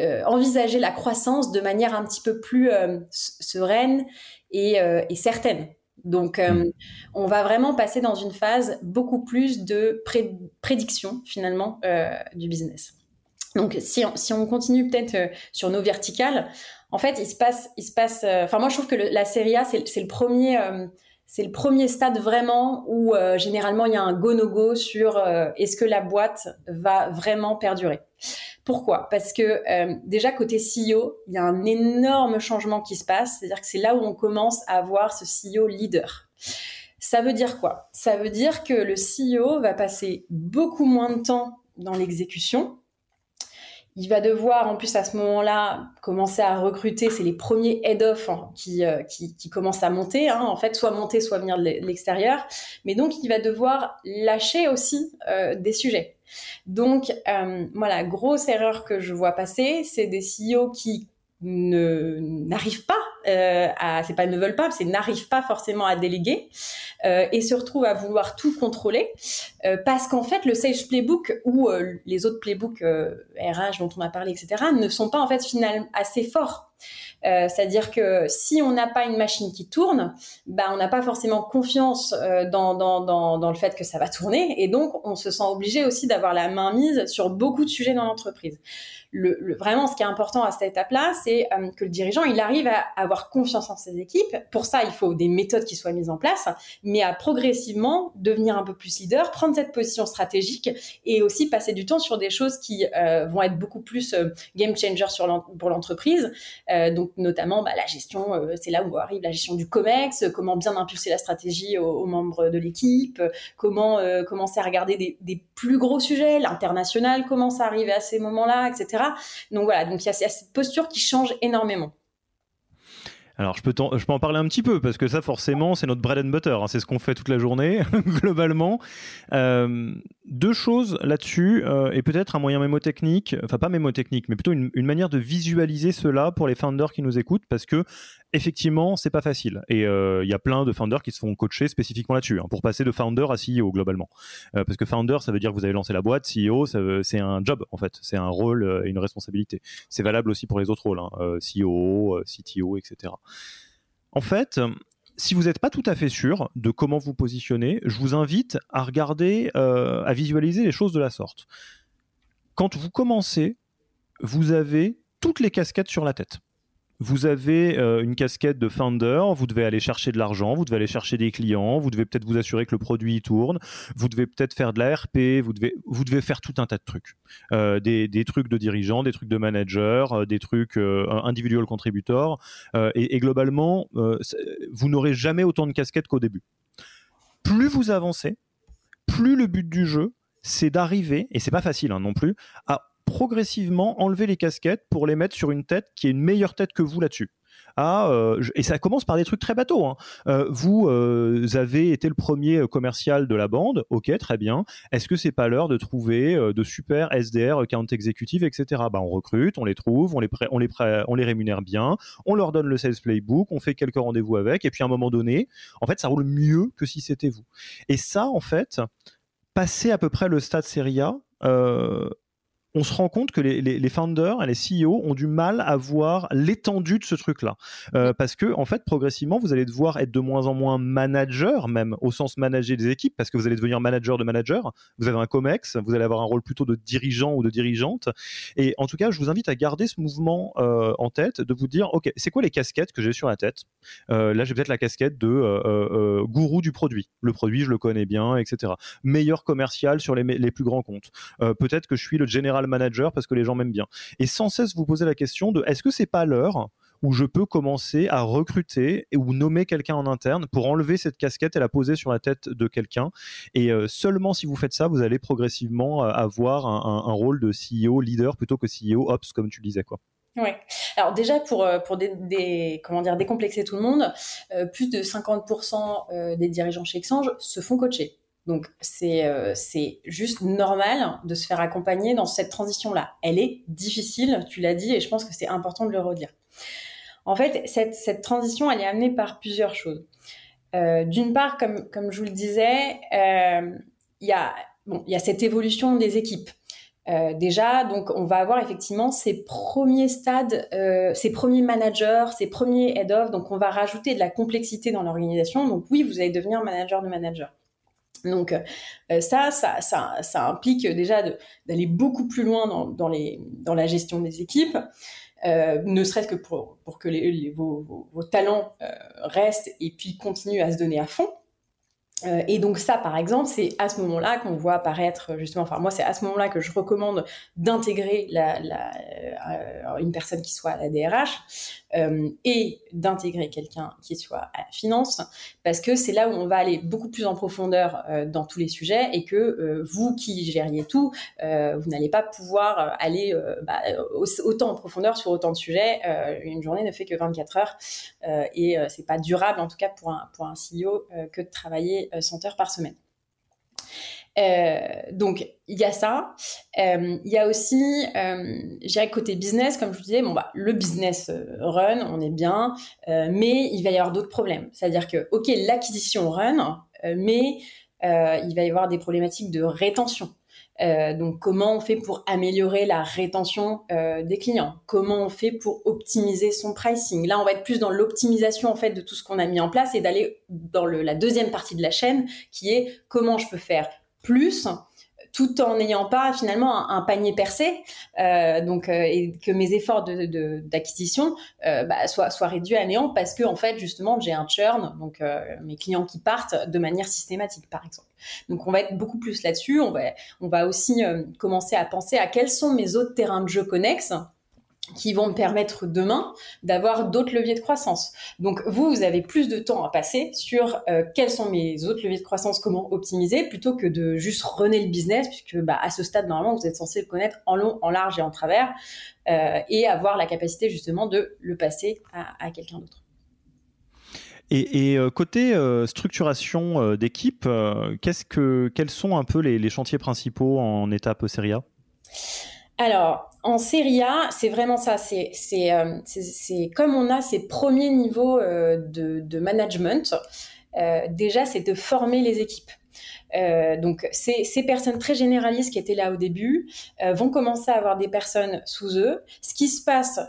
euh, envisager la croissance de manière un petit peu plus euh, sereine et, euh, et, certaine. Donc, mm. on va vraiment passer dans une phase beaucoup plus de prédiction finalement du business. Donc, si on, si on continue peut-être sur nos verticales, en fait, il se passe, il se passe. Enfin, moi, je trouve que la série A, c'est le premier c'est le premier stade vraiment où euh, généralement il y a un go-no-go sur euh, est-ce que la boîte va vraiment perdurer. Pourquoi? Parce que euh, déjà côté CEO, il y a un énorme changement qui se passe, c'est-à-dire que c'est là où on commence à avoir ce CEO leader. Ça veut dire quoi? Ça veut dire que le CEO va passer beaucoup moins de temps dans l'exécution, il va devoir, en plus, à ce moment-là, commencer à recruter. C'est les premiers head-off hein, qui, euh, qui, qui, commencent à monter, hein, en fait, soit monter, soit venir de l'extérieur. Mais donc, il va devoir lâcher aussi euh, des sujets. Donc, euh, voilà, grosse erreur que je vois passer, c'est des CEO qui n'arrivent pas euh, à, c'est pas ne veulent pas, c'est n'arrivent pas forcément à déléguer euh, et se retrouvent à vouloir tout contrôler euh, parce qu'en fait le Sage Playbook ou euh, les autres playbooks RH dont on a parlé, etc., ne sont pas en fait finalement assez forts euh, c'est-à-dire que si on n'a pas une machine qui tourne, bah, on n'a pas forcément confiance euh, dans, dans, dans, le fait que ça va tourner, et donc on se sent obligé aussi d'avoir la main mise sur beaucoup de sujets dans l'entreprise le, vraiment, ce qui est important à cette étape-là, c'est euh, que le dirigeant, il arrive à avoir confiance en ses équipes. Pour ça, il faut des méthodes qui soient mises en place, mais à progressivement devenir un peu plus leader, prendre cette position stratégique et aussi passer du temps sur des choses qui vont être beaucoup plus game changer pour l'entreprise. Donc, notamment, bah, la gestion, c'est là où arrive la gestion du COMEX, comment bien impulser la stratégie aux, membres de l'équipe, comment commencer à regarder des, des plus gros sujets, l'international commence à arriver à ces moments-là, etc. Donc voilà, donc il y a cette posture qui change énormément. Alors, je peux, je peux en parler un petit peu, parce que ça, forcément, c'est notre bread and butter. Hein. c'est ce qu'on fait toute la journée, globalement. Euh, deux choses là-dessus, euh, et peut-être un moyen mémotechnique, enfin pas mémotechnique, mais plutôt une, une, manière de visualiser cela pour les founders qui nous écoutent, parce que effectivement, c'est pas facile. Et euh, il y a plein de founders qui se font coacher spécifiquement là-dessus, hein, pour passer de founder à CEO globalement. Euh, parce que founder, ça veut dire que vous avez lancé la boîte, CEO, c'est un job en fait, c'est un rôle et une responsabilité. C'est valable aussi pour les autres rôles, CEO, CTO, etc. En fait, si vous n'êtes pas tout à fait sûr de comment vous positionner, je vous invite à regarder, euh, à visualiser les choses de la sorte. Quand vous commencez, vous avez toutes les casquettes sur la tête vous avez euh, une casquette de founder, vous devez aller chercher de l'argent, vous devez aller chercher des clients, vous devez peut-être vous assurer que le produit tourne, vous devez peut-être faire de la RP, vous devez, vous devez faire tout un tas de trucs. Euh, des, des, trucs de dirigeants, des trucs de manager, euh, des trucs individual contributors. Et, et, globalement, vous n'aurez jamais autant de casquettes qu'au début. Plus vous avancez, plus le but du jeu, c'est d'arriver, et c'est pas facile hein, non plus, à progressivement enlever les casquettes pour les mettre sur une tête qui est une meilleure tête que vous là-dessus. Ah, euh, et ça commence par des trucs très bateaux. Hein. Euh, vous euh, avez été le premier commercial de la bande, ok, très bien. Est-ce que c'est pas l'heure de trouver de super SDR, account exécutive, etc. Bah, on recrute, on les trouve, on les, on les, on les rémunère bien, on leur donne le sales playbook, on fait quelques rendez-vous avec, et puis à un moment donné, en fait, ça roule mieux que si c'était vous. Et ça, en fait, passer à peu près le stade série A, on se rend compte que les, founders et les CEO ont du mal à voir l'étendue de ce truc-là. Euh, parce que, en fait, progressivement, vous allez devoir être de moins en moins manager, même au sens manager des équipes, parce que vous allez devenir manager de manager. Vous avez un COMEX, vous allez avoir un rôle plutôt de dirigeant ou de dirigeante. Et en tout cas, je vous invite à garder ce mouvement euh, en tête, de vous dire, OK, c'est quoi les casquettes que j'ai sur la tête? Euh, Là, j'ai peut-être la casquette de gourou du produit. Le produit, je le connais bien, etc. Meilleur commercial sur les, les plus grands comptes. peut-être que je suis le général manager parce que les gens m'aiment bien. Et sans cesse vous poser la question de est-ce que c'est pas l'heure où je peux commencer à recruter ou nommer quelqu'un en interne pour enlever cette casquette et la poser sur la tête de quelqu'un? Et euh, seulement si vous faites ça, vous allez progressivement euh, avoir un, rôle de CEO leader plutôt que CEO ops, comme tu disais. Quoi. Alors déjà pour euh, pour des, comment dire décomplexer tout le monde, plus de 50% des dirigeants chez Exchange se font coacher. Donc euh, c'est juste normal de se faire accompagner dans cette transition-là. Elle est difficile, tu l'as dit, et je pense que c'est important de le redire. En fait, cette, transition, elle est amenée par plusieurs choses. Euh, d'une part, comme, je vous le disais, euh, il y, a, bon, y a cette évolution des équipes. déjà, donc on va avoir effectivement ces premiers stades, ces premiers managers, ces premiers head-off. Donc on va rajouter de la complexité dans l'organisation. Donc oui, vous allez devenir manager de manager. Donc euh, ça, ça, ça, ça, implique déjà d'aller beaucoup plus loin dans, la gestion des équipes, euh, ne serait-ce que pour, que vos, talents euh, restent et puis continuent à se donner à fond. Euh, et donc ça, par exemple, c'est à ce moment-là qu'on voit apparaître justement. Enfin, moi, c'est à ce moment-là que je recommande d'intégrer euh, une personne qui soit à la DRH euh, et d'intégrer quelqu'un qui soit à la finance, parce que c'est là où on va aller beaucoup plus en profondeur euh, dans tous les sujets et que euh, vous qui gériez tout, vous n'allez pas pouvoir aller bah, autant en profondeur sur autant de sujets. une journée ne fait que 24 heures et c'est pas durable, en tout cas pour un pour un CEO, que de travailler 100 heures par semaine. Donc il y a ça. il y a aussi, je dirais côté business, comme je vous disais, bon bah le business run, on est bien, mais il va y avoir d'autres problèmes. C'est-à-dire que ok l'acquisition run, mais il va y avoir des problématiques de rétention. Euh, donc, comment on fait pour améliorer la rétention euh, des clients? Comment on fait pour optimiser son pricing? Là, on va être plus dans l'optimisation en fait de tout ce qu'on a mis en place et d'aller dans la deuxième partie de la chaîne, qui est comment je peux faire plus tout en n'ayant pas finalement un, panier percé, euh, donc euh, et que mes efforts d'acquisition de, euh, bah, soient, soient, réduits à néant parce que en fait justement j'ai un churn, donc mes clients qui partent de manière systématique par exemple. Donc on va être beaucoup plus là-dessus. On va, on va aussi commencer à penser à quels sont mes autres terrains de jeu connexes qui vont me permettre demain d'avoir d'autres leviers de croissance. Donc vous, vous avez plus de temps à passer sur euh, quels sont mes autres leviers de croissance, comment optimiser, plutôt que de juste runner le business, puisque bah, à ce stade, normalement, vous êtes censé le connaître en long, en large et en travers, euh, et avoir la capacité justement de le passer à, quelqu'un d'autre. Et, euh, côté structuration d'équipe, quels sont un peu les, les chantiers principaux en étape série A? Alors, en Serie A, c'est vraiment ça. C'est euh, comme on a ces premiers niveaux euh, de, management. Euh, déjà, c'est de former les équipes. donc, ces, ces, personnes très généralistes qui étaient là au début vont commencer à avoir des personnes sous eux. Ce qui se passe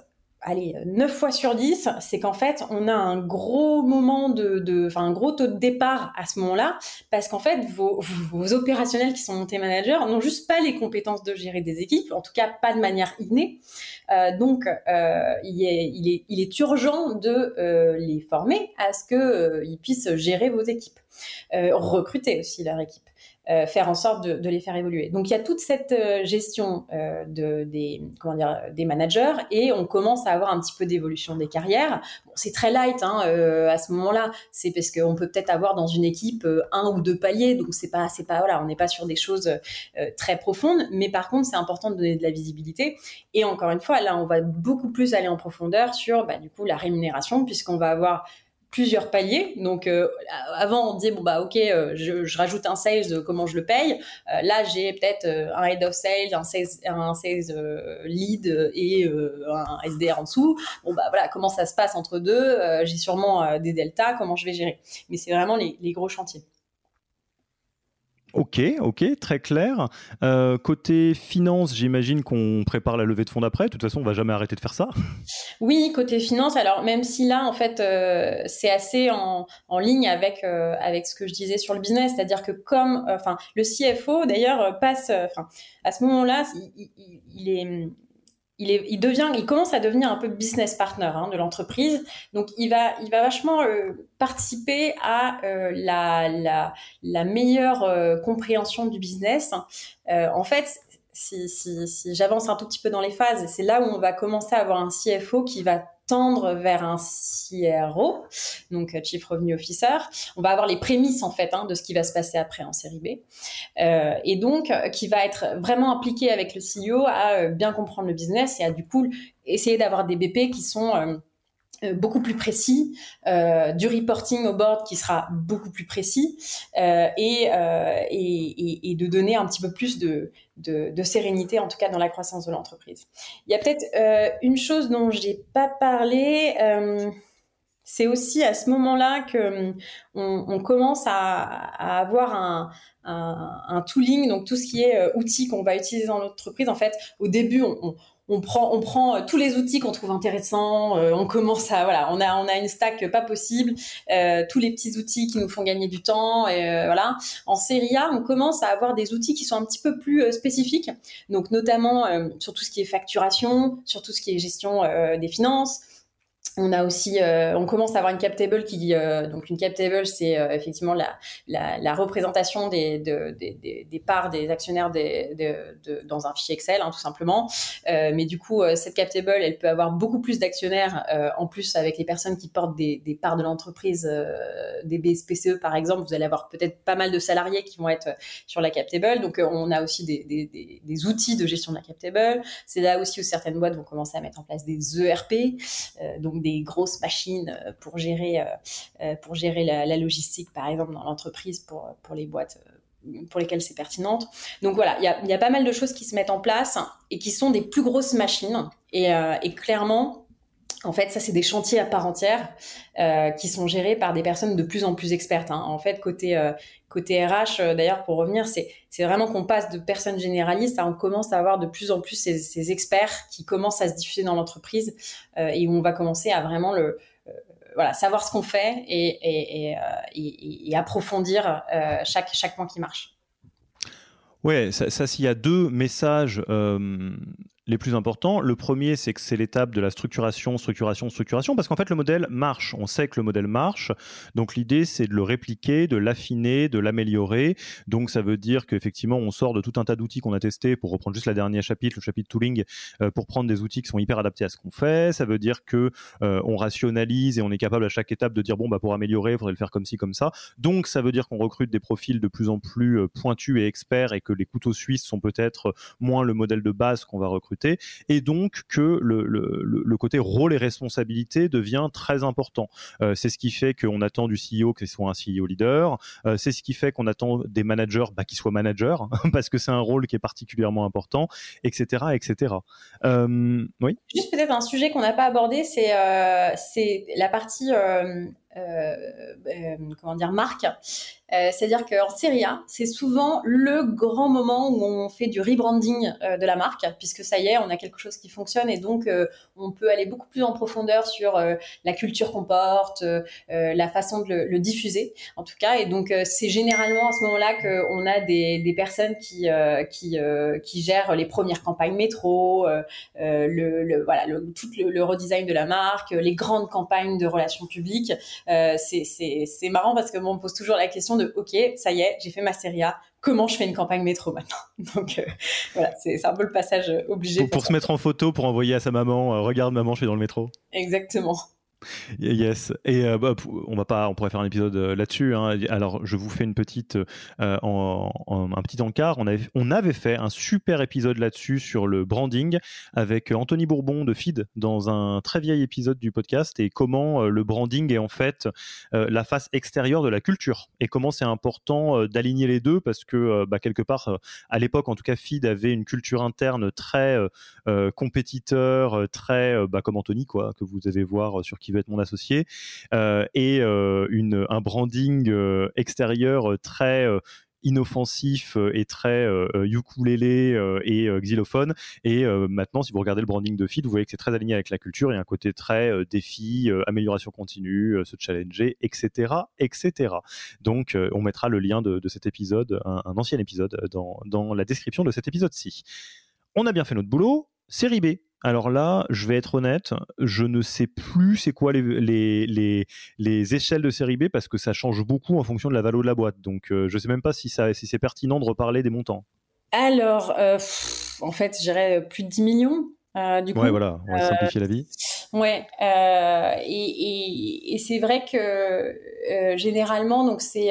allez, 9 fois sur 10, c'est qu'en fait, on a un gros moment de, enfin, un gros taux de départ à ce moment-là, parce qu'en fait, vos, vos, opérationnels qui sont montés managers n'ont juste pas les compétences de gérer des équipes, en tout cas pas de manière innée. Euh, donc, euh, il, est, il, est, il est urgent de euh, les former à ce qu'ils puissent gérer vos équipes. recruter aussi leur équipe. Euh, faire en sorte de, de, les faire évoluer. Donc il y a toute cette euh, gestion euh, de, des, comment dire, des managers et on commence à avoir un petit peu d'évolution des carrières. Bon, c'est très light hein, euh, à ce moment-là. C'est parce qu'on peut peut-être avoir dans une équipe un ou deux paliers, donc c'est pas, c'est pas voilà, on n'est pas sur des choses très profondes. Mais par contre, c'est important de donner de la visibilité. Et encore une fois, là, on va beaucoup plus aller en profondeur sur bah, du coup la rémunération puisqu'on va avoir plusieurs paliers. Donc euh, avant on disait bon bah ok euh, je, rajoute un sales euh, comment je le paye. là j'ai peut-être un head of sales, un sales, un sales lead et un SDR en dessous. Bon bah voilà comment ça se passe entre deux? j'ai sûrement des deltas comment je vais gérer? Mais c'est vraiment les gros chantiers. Ok, ok, très clair. Euh, côté finance, j'imagine qu'on prépare la levée de fonds d'après. De toute façon, on va jamais arrêter de faire ça. Oui, côté finance. Alors même si là, en fait, euh, c'est assez en, ligne avec euh, avec ce que je disais sur le business, c'est-à-dire que comme, enfin, le CFO d'ailleurs passe, enfin, à ce moment-là, il, est il, devient, il commence à devenir un peu business partner hein, de l'entreprise. Donc, il va, il va vachement euh, participer à euh, la, la, meilleure euh, compréhension du business. en fait, si, si j'avance un tout petit peu dans les phases, c'est là où on va commencer à avoir un CFO qui va tendre vers un CRO, donc euh, Chief Revenue Officer. On va avoir les prémices en fait hein, de ce qui va se passer après en série B, euh, et donc euh, qui va être vraiment impliqué avec le CEO à bien comprendre le business et à du coup essayer d'avoir des BP qui sont euh, beaucoup plus précis, euh, du reporting au board qui sera beaucoup plus précis euh, et, et, et, de donner un petit peu plus de, de, sérénité, en tout cas dans la croissance de l'entreprise. Il y a peut-être une chose dont j'ai pas parlé. c'est aussi à ce moment-là que on, commence à, avoir un, un, tooling, donc tout ce qui est outils qu'on va utiliser dans l'entreprise. En fait, au début, on prend, on prend euh, tous les outils qu'on trouve intéressants. Euh, on commence à, voilà, on a, on a une stack pas possible. Euh, tous les petits outils qui nous font gagner du temps. Et voilà. En série A, on commence à avoir des outils qui sont un petit peu plus spécifiques. Donc notamment sur tout ce qui est facturation, sur tout ce qui est gestion des finances. On a aussi, euh, on commence à avoir une cap table qui, euh, donc une cap table, c'est euh, effectivement la, la, la, représentation des, de, des, des, parts des actionnaires des, de, dans un fichier Excel, hein, tout simplement. mais du coup, cette cap table, elle peut avoir beaucoup plus d'actionnaires, en plus avec les personnes qui portent des, des parts de l'entreprise, des BSPCE par exemple, vous allez avoir peut-être pas mal de salariés qui vont être sur la cap table. Donc, on a aussi des, des, outils de gestion de la cap table. C'est là aussi où certaines boîtes vont commencer à mettre en place des ERP, donc des grosses machines euh, pour gérer, euh, euh, pour gérer la, logistique, par exemple, dans l'entreprise pour, pour les boîtes pour lesquelles c'est pertinente. Donc voilà, il y a, y a, pas mal de choses qui se mettent en place et qui sont des plus grosses machines. Et, et clairement, en fait, ça, c'est des chantiers à part entière euh, qui sont gérés par des personnes de plus en plus expertes. Hein. En fait, côté, euh, côté RH, euh, d'ailleurs, pour revenir, c'est, vraiment qu'on passe de personnes généralistes à on commence à avoir de plus en plus ces, experts qui commencent à se diffuser dans l'entreprise et où on va commencer à vraiment le, voilà, savoir ce qu'on fait et, approfondir chaque, chaque point qui marche. Ouais, ça s'il y a deux messages les plus importants. Le premier, c'est que c'est l'étape de la structuration, structuration, structuration, parce qu'en fait, le modèle marche. On sait que le modèle marche. Donc, l'idée, c'est de le répliquer, de l'affiner, de l'améliorer. Donc, ça veut dire qu'effectivement, on sort de tout un tas d'outils qu'on a testés pour reprendre juste la dernière chapitre, le chapitre tooling, euh, pour prendre des outils qui sont hyper adaptés à ce qu'on fait. Ça veut dire que euh, on rationalise et on est capable à chaque étape de dire bon, bah, pour améliorer, il faudrait le faire comme ci, comme ça. Donc, ça veut dire qu'on recrute des profils de plus en plus euh, pointus et experts et que les couteaux suisses sont peut-être moins le modèle de base qu'on va recruter et donc que le, côté rôle et responsabilité devient très important. Euh, c'est ce qui fait qu'on attend du CEO qu'il soit un CEO leader, euh, c'est ce qui fait qu'on attend des managers bah, qu'ils soient managers, parce que c'est un rôle qui est particulièrement important, etc. etc. Euh, oui? Juste peut-être un sujet qu'on n'a pas abordé, c'est c'est la partie comment dire marque euh, c'est-à-dire qu'en Serie A, c'est souvent le grand moment où on fait du rebranding euh, de la marque, puisque ça y est, on a quelque chose qui fonctionne et donc euh, on peut aller beaucoup plus en profondeur sur la culture qu'on porte, la façon de le, diffuser, en tout cas. Et donc c'est généralement à ce moment-là qu'on a des, personnes qui qui qui gèrent les premières campagnes métro, le, voilà le, tout le, redesign de la marque, les grandes campagnes de relations publiques. c'est marrant parce que on pose toujours la question de OK, ça y est, j'ai fait ma série A. Comment je fais une campagne métro maintenant Donc euh, voilà, c'est un peu le passage obligé. Pour, se mettre en photo, pour envoyer à sa maman, euh, regarde maman, je suis dans le métro. Exactement. Yes. Et euh, bah, on va pas, on pourrait faire un épisode euh, là-dessus. Hein. Alors, je vous fais une petite, euh, un petit encart. On avait, on avait fait un super épisode là-dessus sur le branding avec Anthony Bourbon de Feed dans un très vieil épisode du podcast et comment le branding est en fait la face extérieure de la culture et comment c'est important d'aligner les deux parce que bah, quelque part, à l'époque, en tout cas, Feed avait une culture interne très compétiteur, très bah, comme Anthony quoi, que vous allez voir sur qui être mon associé, euh, et euh, un branding euh, extérieur très inoffensif et très ukulélé et xylophone. Et maintenant, si vous regardez le branding de Feed, vous voyez que c'est très aligné avec la culture. Il y a un côté très défi, amélioration continue, se challenger, etc., etc. Donc, on mettra le lien de, cet épisode, un, un, ancien épisode, dans, dans la description de cet épisode-ci. On a bien fait notre boulot. Série B. Alors là, je vais être honnête, je ne sais plus c'est quoi les, les, échelles de série B parce que ça change beaucoup en fonction de la valeur de la boîte. Donc euh, je ne sais même pas si, ça, si c'est pertinent de reparler des montants. Alors, euh, en fait, j'irais plus de 10 millions. Euh, du coup, ouais, voilà, on va simplifier la vie. Ouais, et, c'est vrai que généralement, donc c'est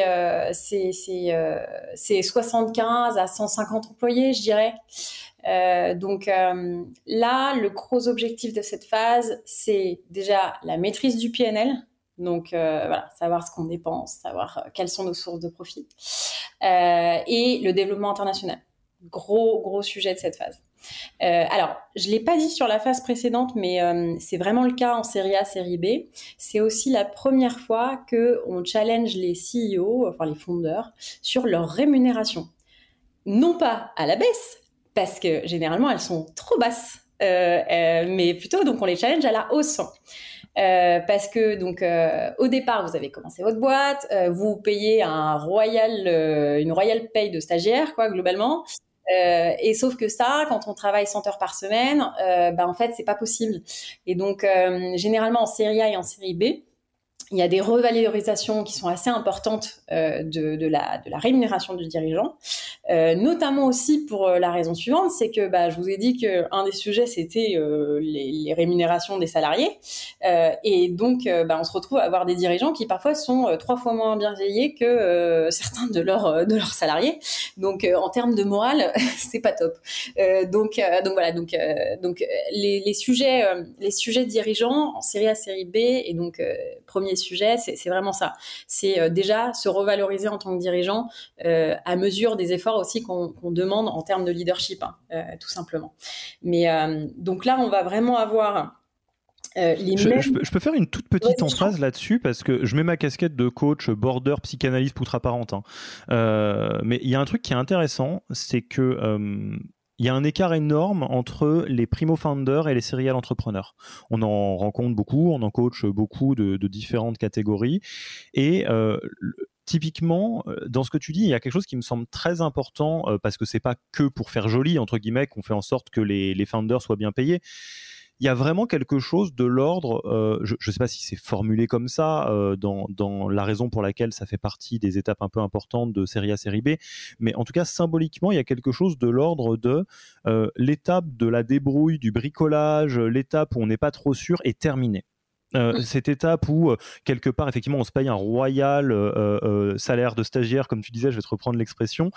c'est 75 à 150 employés, je dirais. Euh, donc euh, là, le gros objectif de cette phase, c'est déjà la maîtrise du PNL. Donc euh, voilà, savoir ce qu'on dépense, savoir quelles sont nos sources de profit. et le développement international. Gros, gros sujet de cette phase. alors, je ne l'ai pas dit sur la phase précédente, mais c'est vraiment le cas en série A, série B. C'est aussi la première fois qu'on challenge les CEO, enfin les fondeurs, sur leur rémunération. Non pas à la baisse, parce que généralement elles sont trop basses, euh, euh, mais plutôt donc on les challenge à la hausse. Euh, parce que donc au départ vous avez commencé votre boîte, vous payez un royal, une royale paye de stagiaire quoi globalement. et sauf que ça, quand on travaille 100 heures par semaine, ben en fait c'est pas possible. Et donc généralement en série A et en série B, il y a des revalorisations qui sont assez importantes euh, de, la, rémunération du dirigeant. notamment aussi pour la raison suivante, c'est que bah, je vous ai dit qu'un des sujets c'était les, rémunérations des salariés, et donc bah, on se retrouve à avoir des dirigeants qui parfois sont trois fois moins bien payés que certains de leurs salariés. Donc en termes de morale, c'est pas top. donc voilà donc les sujets les sujets dirigeants en série A, série B, et donc premier sujet, c'est vraiment ça. C'est déjà se revaloriser en tant que dirigeant euh, à mesure des efforts aussi qu'on demande en termes de leadership, hein, euh, tout simplement. Mais euh, donc là, on va vraiment avoir je, peux, faire une toute petite phrase là-dessus parce que je mets ma casquette de coach, border, psychanalyste, poutre apparente. Hein. mais il y a un truc qui est intéressant, c'est que il y a un écart énorme entre les primo-founders et les serial entrepreneurs. On en rencontre beaucoup, on en coach beaucoup de, différentes catégories. Et euh, typiquement, euh, dans ce que tu dis, il y a quelque chose qui me semble très important euh, parce que c'est pas que pour faire joli, entre guillemets, qu'on fait en sorte que les, les founders soient bien payés il y a vraiment quelque chose de l'ordre, euh, je ne sais pas si c'est formulé comme ça, euh, dans, dans, la raison pour laquelle ça fait partie des étapes un peu importantes de série A, série B, mais en tout cas, symboliquement, il y a quelque chose de l'ordre de euh, l'étape de la débrouille, du bricolage, l'étape où on n'est pas trop sûr est terminée. Euh, cette étape où quelque part effectivement on se paye un royal euh, salaire de stagiaire comme tu disais je vais te reprendre l'expression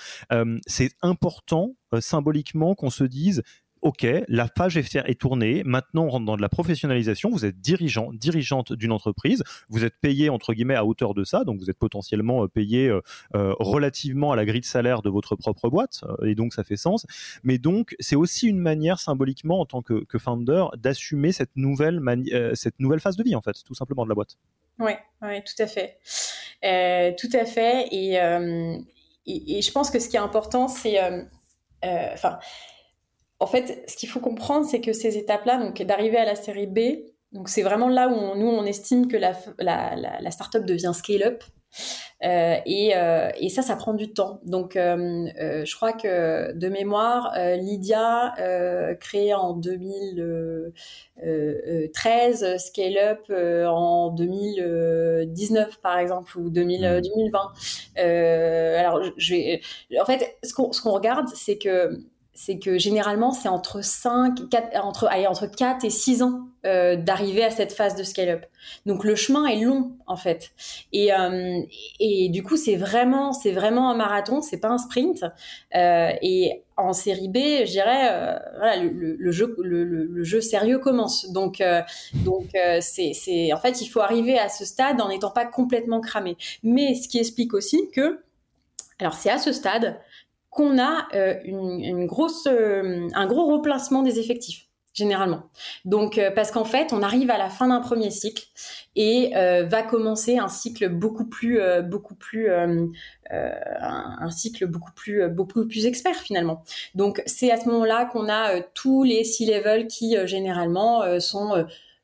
c'est important symboliquement qu'on se dise OK, la page est, tournée. Maintenant, on rentre dans de la professionnalisation. Vous êtes dirigeant, dirigeante d'une entreprise. Vous êtes payé, entre guillemets, à hauteur de ça. Donc, vous êtes potentiellement euh, payé euh, euh, relativement à la grille de salaire de votre propre boîte. et donc, ça fait sens. Mais donc, c'est aussi une manière, symboliquement, en tant que, founder, d'assumer cette nouvelle, phase de vie, en fait, tout simplement de la boîte. Oui, ouais, tout à fait. tout à fait. Et, et, je pense que ce qui est important, c'est. Enfin en fait, ce qu'il faut comprendre, c'est que ces étapes-là, donc d'arriver à la série B, donc c'est vraiment là où nous on estime que la, la, la, startup devient scale-up. Euh, et, euh, et, ça, ça prend du temps. Donc, euh, je crois que de mémoire, Lydia, créée en 2013, Scale Up en 2019, par exemple, ou 2000, 2020. Mmh. alors, je vais, en fait, ce qu'on regarde, c'est que c'est que généralement, c'est entre 5, 4, entre, allez, entre 4 et 6 ans euh, d'arriver à cette phase de scale-up. Donc le chemin est long, en fait. Et, euh, et du coup, c'est vraiment, c'est vraiment un marathon, c'est pas un sprint. Euh, et en série B, je dirais, euh, voilà, le, le, jeu, le, le, jeu sérieux commence. Donc, euh, donc c'est, c'est, en fait, il faut arriver à ce stade en n'étant pas complètement cramé. Mais ce qui explique aussi que, alors c'est à ce stade qu'on a euh, une, grosse, euh, un gros replacement des effectifs généralement. Donc euh, parce qu'en fait, on arrive à la fin d'un premier cycle et va commencer un cycle beaucoup plus beaucoup plus un, cycle beaucoup plus beaucoup plus expert finalement. Donc c'est à ce moment-là qu'on a tous les C-level qui généralement sont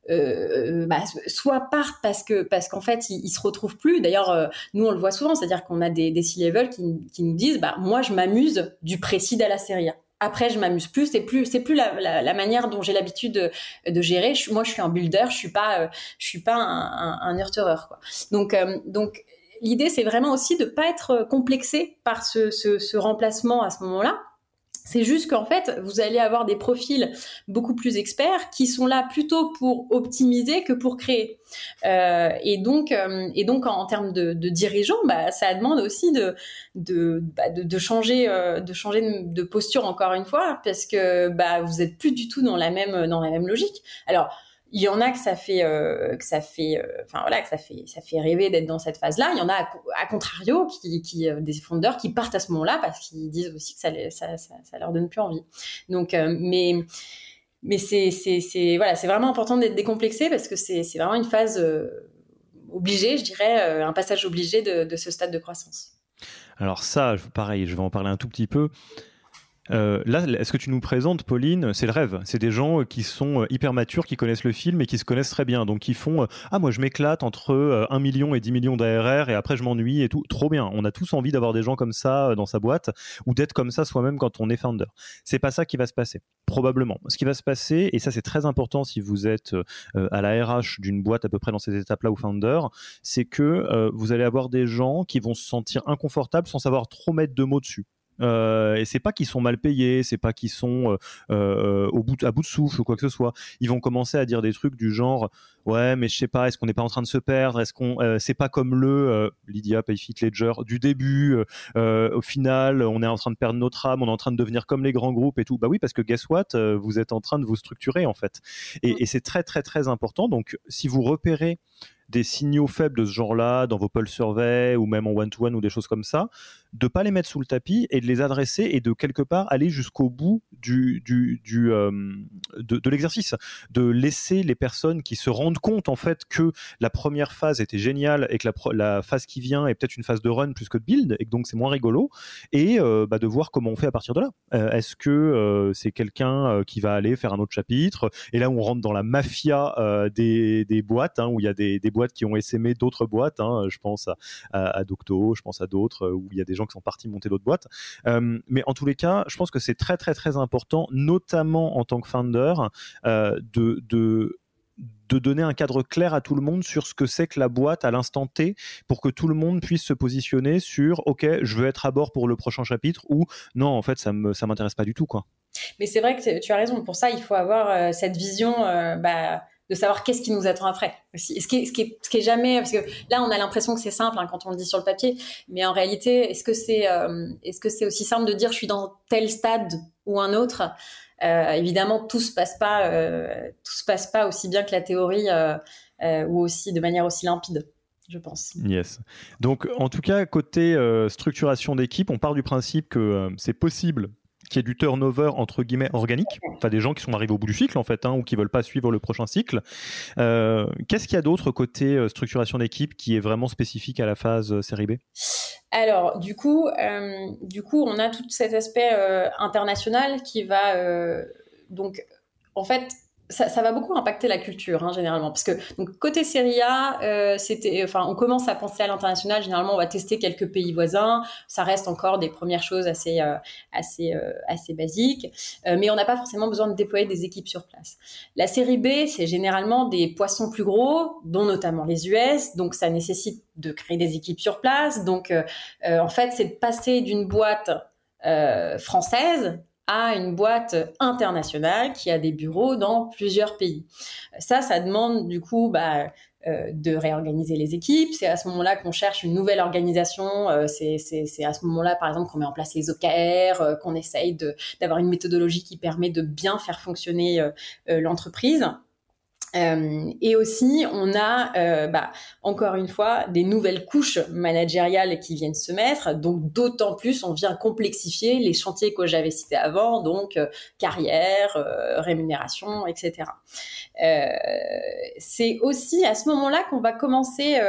euh, bah, soit partent parce que parce qu'en fait ils, se retrouvent plus. D'ailleurs, euh, nous on le voit souvent, c'est-à-dire qu'on a des, des C-level qui, nous disent, bah moi je m'amuse du précide à la série. Après, je m'amuse plus. C'est plus, c'est plus la, la, la, manière dont j'ai l'habitude de, de, gérer. moi, je suis un builder. Je suis pas, euh, je suis pas un, un, un. Donc, euh, donc, l'idée, c'est vraiment aussi de pas être complexé par ce, ce, ce remplacement à ce moment-là c'est juste qu'en fait, vous allez avoir des profils beaucoup plus experts qui sont là plutôt pour optimiser que pour créer. Euh, et donc, euh, et donc en, termes de, de dirigeants, bah, ça demande aussi de de, bah, de, de, changer euh, de changer de posture encore une fois parce que bah, vous êtes plus du tout dans la même dans la même logique. Alors il y en a que ça fait, euh, que ça fait, euh, enfin voilà, que ça fait, ça fait rêver d'être dans cette phase-là. Il y en a à, contrario qui, euh, des fondeurs qui partent à ce moment-là parce qu'ils disent aussi que ça, ça, leur donne plus envie. Donc, mais mais c'est, voilà, c'est vraiment important d'être décomplexé parce que c'est, vraiment une phase obligée, je dirais, un passage obligé de ce stade de croissance. Alors ça, pareil, je vais en parler un tout petit peu. Euh, là, est-ce que tu nous présentes, Pauline C'est le rêve. C'est des gens euh, qui sont euh, hyper matures, qui connaissent le film et qui se connaissent très bien. Donc, qui font Ah, moi, je m'éclate entre 1 million et 10 millions d'ARR et après, je m'ennuie et tout. Trop bien. On a tous envie d'avoir des gens comme ça dans sa boîte ou d'être comme ça soi-même quand on est founder. C'est pas ça qui va se passer. Probablement. Ce qui va se passer, et ça, c'est très important si vous êtes à la RH d'une boîte à peu près dans ces étapes-là ou founder, c'est que vous allez avoir des gens qui vont se sentir inconfortables sans savoir trop mettre de mots dessus. Euh, et c'est pas qu'ils sont mal payés, c'est pas qu'ils sont au bout, à bout de souffle ou quoi que ce soit. Ils vont commencer à dire des trucs du genre ouais, mais je sais pas, est-ce qu'on n'est pas en train de se perdre? Est-ce qu'on c'est pas comme le Lydia Payfit Ledger du début au final, on est en train de perdre notre âme, on est en train de devenir comme les grands groupes et tout. Bah oui, parce que guess what, vous êtes en train de vous structurer en fait. Et, et c'est très très très important. Donc si vous repérez des signaux faibles de ce genre-là dans vos pulse surveys ou même en one-to-one ou des choses comme ça, de pas les mettre sous le tapis et de les adresser et de quelque part aller jusqu'au bout du, du, du euh, de, l'exercice, de laisser les personnes qui se rendent compte en fait que la première phase était géniale et que la, la phase qui vient est peut-être une phase de run plus que de build et que donc c'est moins rigolo et euh, bah, de voir comment on fait à partir de là. Euh, est-ce que c'est quelqu'un qui va aller faire un autre chapitre et là on rentre dans la mafia des, des, boîtes hein, où il y a des, des, boîtes qui ont essaimé d'autres boîtes. Hein, je pense à, Docto, je pense à d'autres où il y a des gens qui sont partis monter d'autres boîtes. Euh, mais en tous les cas, je pense que c'est très très très important, notamment en tant que founder, euh, de, de donner un cadre clair à tout le monde sur ce que c'est que la boîte à l'instant T pour que tout le monde puisse se positionner sur OK, je veux être à bord pour le prochain chapitre ou non, en fait, ça ça m'intéresse pas du tout quoi. Mais c'est vrai que tu as raison. Pour ça, il faut avoir euh, cette vision bah, de savoir qu'est-ce qui nous attend après. Ce qui est, jamais, parce que là, on a l'impression que c'est simple hein, quand on le dit sur le papier, mais en réalité, est-ce que c'est, euh, est-ce que aussi simple de dire je suis dans tel stade ou un autre? Euh, Évidemment, tout se passe pas, euh, tout se passe pas aussi bien que la théorie ou aussi de manière aussi limpide je pense. Yes. Donc, en tout cas, côté structuration d'équipe, on part du principe que c'est possible qu'il y ait du turnover entre guillemets organique, enfin des gens qui sont arrivés au bout du cycle en fait, hein, ou qui veulent pas suivre le prochain cycle. Euh, qu'est-ce qu'il y a d'autre côté euh, structuration d'équipe qui est vraiment spécifique à la phase euh, série B? Alors du coup, du coup, on a tout cet aspect international qui va donc en fait ça, va beaucoup impacter la culture, hein, généralement. Parce que, donc, côté Serie A, euh, c'était, enfin, on commence à penser à l'international. Généralement, on va tester quelques pays voisins. Ça reste encore des premières choses assez, euh, assez, euh, assez basiques. mais on n'a pas forcément besoin de déployer des équipes sur place. La Série B, c'est généralement des poissons plus gros, dont notamment les US. Donc, ça nécessite de créer des équipes sur place. Donc, en fait, c'est de passer d'une boîte française à une boîte internationale qui a des bureaux dans plusieurs pays. Ça, ça demande du coup bah, euh, de réorganiser les équipes. C'est à ce moment-là qu'on cherche une nouvelle organisation. Euh, c'est à ce moment-là, par exemple, qu'on met en place les OKR, euh, qu'on essaye d'avoir une méthodologie qui permet de bien faire fonctionner l'entreprise. Euh, et aussi, on a, euh, bah, encore une fois, des nouvelles couches managériales qui viennent se mettre. Donc, d'autant plus, on vient complexifier les chantiers que j'avais cités avant, donc euh, carrière, rémunération, etc. C'est aussi à ce moment-là qu'on va commencer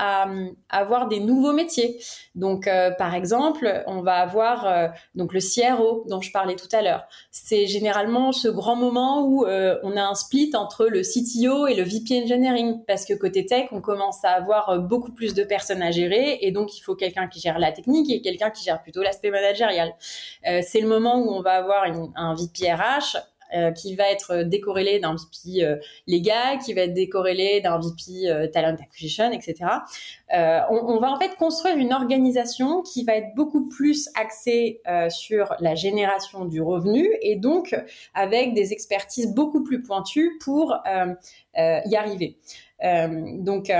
à, avoir des nouveaux métiers. Donc, euh, par exemple, on va avoir euh, donc le CRO dont je parlais tout à l'heure. C'est généralement ce grand moment où euh, on a un split entre le CTO et le VP Engineering parce que côté tech, on commence à avoir beaucoup plus de personnes à gérer et donc il faut quelqu'un qui gère la technique et quelqu'un qui gère plutôt l'aspect managérial. c'est le moment où on va avoir un VP RH euh, qui va être décorrélé d'un VP euh, légal, qui va être décorrélé d'un VP euh, talent acquisition, etc. On, on, va en fait construire une organisation qui va être beaucoup plus axée sur la génération du revenu et donc avec des expertises beaucoup plus pointues pour y arriver. donc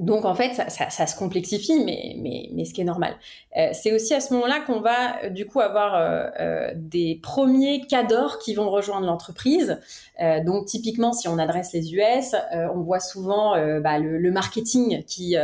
donc en fait, ça, se complexifie, mais, mais, mais ce qui est normal. Euh, c'est aussi à ce moment-là qu'on va euh, du coup avoir euh, des premiers cadors qui vont rejoindre l'entreprise. donc typiquement, si on adresse les US, on voit souvent bah, le, marketing qui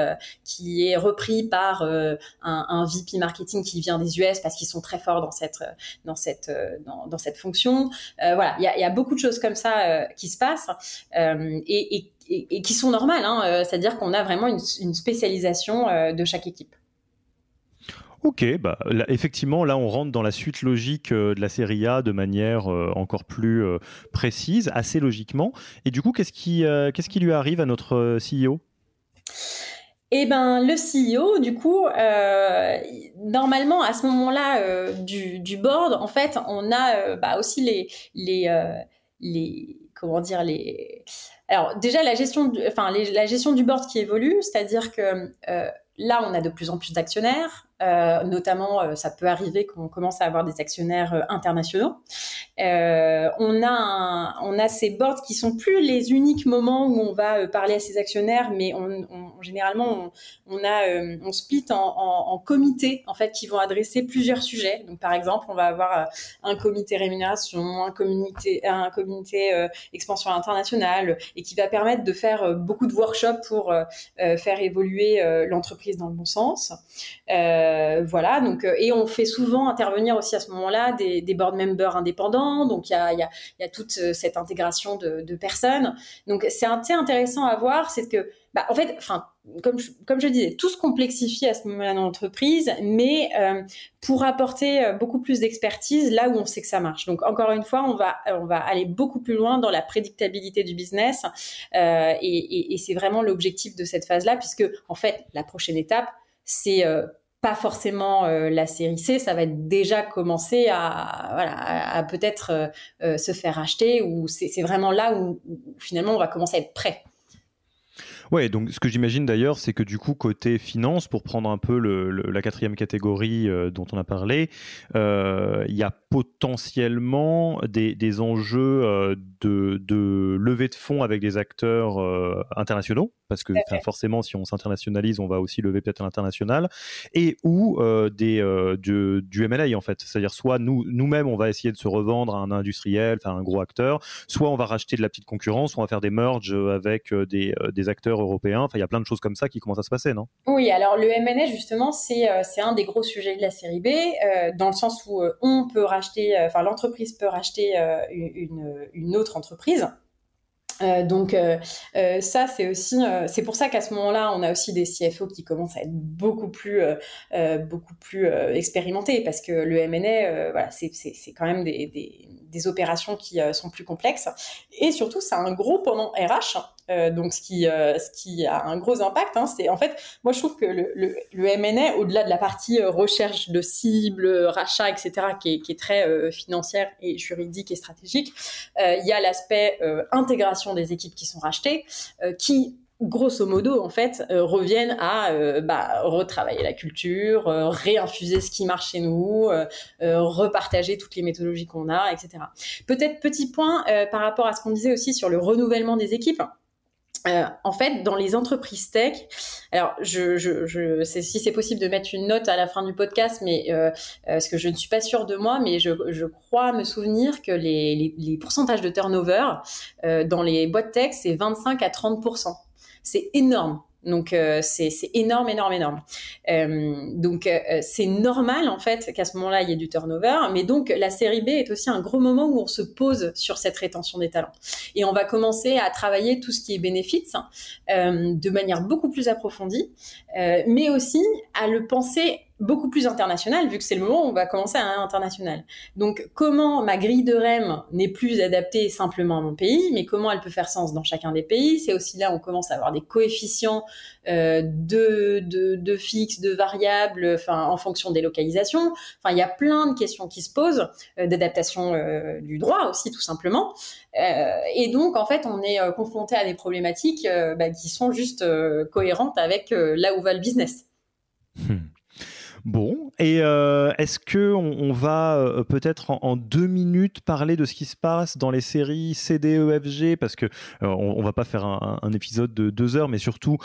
qui est repris par un, un, VP marketing qui vient des US parce qu'ils sont très forts dans cette dans cette dans, dans cette fonction. voilà, il y a, y a, beaucoup de choses comme ça qui se passent et, et et, qui sont normales. Hein, euh, c'est-à-dire qu'on a vraiment une, spécialisation euh, de chaque équipe. Ok, bah, effectivement, là on rentre dans la suite logique euh, de la série A de manière encore plus précise, assez logiquement. Et du coup, qu'est-ce qui, qu'est-ce qui lui arrive à notre CEO eh ben, le CEO, du coup, normalement, à ce moment-là du, board, en fait, on a bah, aussi les, les, les, comment dire, les, alors déjà la gestion, du, enfin la gestion du board qui évolue, c'est-à-dire que euh, là on a de plus en plus d'actionnaires, notamment, ça peut arriver qu'on commence à avoir des actionnaires internationaux. on a on a ces boards qui sont plus les uniques moments où on va parler à ses actionnaires, mais on, généralement on, a on split en, en, en comités en fait qui vont adresser plusieurs sujets. Donc par exemple, on va avoir un comité rémunération, un comité un comité expansion internationale et qui va permettre de faire beaucoup de workshops pour faire évoluer l'entreprise dans le bon sens. Voilà, donc et on fait souvent intervenir aussi à ce moment-là des, des board members indépendants. Donc il y a, y, y a, toute cette intégration de, personnes. Donc c'est intéressant à voir, c'est que bah, en fait, enfin, comme je, comme je disais, tout se complexifie à ce moment-là dans l'entreprise, mais euh, pour apporter euh, beaucoup plus d'expertise là où on sait que ça marche. Donc encore une fois, on va on va aller beaucoup plus loin dans la prédictabilité du business, euh, et c'est vraiment l'objectif de cette phase-là, puisque en fait, la prochaine étape, c'est pas forcément la série C, ça va déjà commencer à, voilà, à, peut-être se faire acheter, ou c'est vraiment là où, finalement on va commencer à être prêt. Ouais, donc ce que j'imagine d'ailleurs, c'est que du coup, côté finance, pour prendre un peu le, la quatrième catégorie euh, dont on a parlé, euh, il y a potentiellement des, des enjeux euh, de, de, levée de fonds avec des acteurs internationaux, parce que forcément, si on s'internationalise, on va aussi lever peut-être à l'international, et ou des, du, du M&A en fait. C'est-à-dire soit nous, nous-mêmes, on va essayer de se revendre à un industriel, enfin un gros acteur, soit on va racheter de la petite concurrence, soit on va faire des merges avec des, des acteurs européen. Enfin, il y a plein de choses comme ça qui commencent à se passer, non? Oui, alors le M&A, justement, c'est euh, c'est un des gros sujets de la série B, euh, dans le sens où euh, on peut racheter, enfin l'entreprise peut racheter une, une autre entreprise. Donc ça c'est aussi c'est pour ça qu'à ce moment-là on a aussi des CFO qui commencent à être beaucoup plus beaucoup plus expérimentés parce que le M&A voilà c'est quand même des, des opérations qui sont plus complexes et surtout ça a un gros pendant RH euh, donc ce qui, euh, ce qui a un gros impact, hein, c'est en fait, moi je trouve que le, le, le M&A, au-delà de la partie euh, recherche de cibles, rachat, etc., qui est, qui est très financière et juridique et stratégique, il y a l'aspect intégration des équipes qui sont rachetées, qui grosso modo, en fait, reviennent à bah, retravailler la culture, réinfuser ce qui marche chez nous, repartager toutes les méthodologies qu'on a, etc. Peut-être petit point par rapport à ce qu'on disait aussi sur le renouvellement des équipes. Euh, en fait, dans les entreprises tech, alors je, je, je si c'est possible de mettre une note à la fin du podcast, mais euh, euh, parce que je ne suis pas sûre de moi, mais je, je crois me souvenir que les, les, les pourcentages de turnover euh, dans les boîtes tech, c'est 25 à 30 C'est énorme. Donc euh, c'est énorme, énorme, énorme. Euh, donc euh, c'est normal en fait qu'à ce moment-là il y ait du turnover, mais donc la série B est aussi un gros moment où on se pose sur cette rétention des talents et on va commencer à travailler tout ce qui est bénéfice de manière beaucoup plus approfondie, mais aussi à le penser beaucoup plus international, vu que c'est le moment où on va commencer à international. Donc, comment ma grille de REM n'est plus adaptée simplement à mon pays, mais comment elle peut faire sens dans chacun des pays C'est aussi là où on commence à avoir des coefficients euh, de, de, de fixes, de variables, enfin, en fonction des localisations. Enfin, il y a plein de questions qui se posent, euh, d'adaptation euh, du droit aussi, tout simplement. Euh, et donc, en fait, on est euh, confronté à des problématiques bah, qui sont juste cohérentes avec là où va le business. Hmm. Bon, et euh, est-ce que on, va euh, peut-être en, deux minutes parler de ce qui se passe dans les séries CDEFG parce que euh, on, va pas faire un, un, épisode de deux heures, mais surtout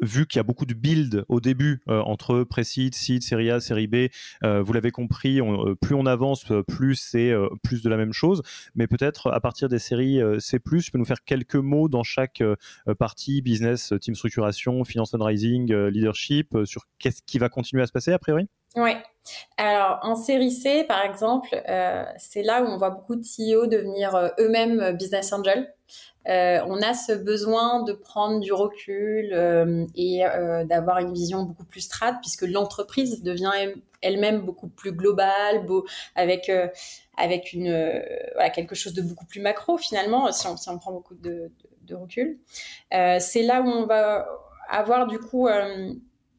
vu qu'il y a beaucoup de build au début euh, entre précide, seed, série A, série B, euh, vous l'avez compris, on, euh, plus on avance, plus c'est plus de la même chose. Mais peut-être à partir des séries C+, tu peux nous faire quelques mots dans chaque partie, business, team structuration, finance fundraising, leadership, sur qu'est-ce qui va continuer à se passer a priori? Oui. Alors, en série C, par exemple, euh, c'est là où on voit beaucoup de CEO devenir eux-mêmes business angels. Euh, on a ce besoin de prendre du recul euh, et euh, d'avoir une vision beaucoup plus strate, puisque l'entreprise devient elle-même beaucoup plus globale, beau, avec avec une voilà, quelque chose de beaucoup plus macro finalement, si on, si on prend beaucoup de, de, de recul. C'est là où on va avoir du coup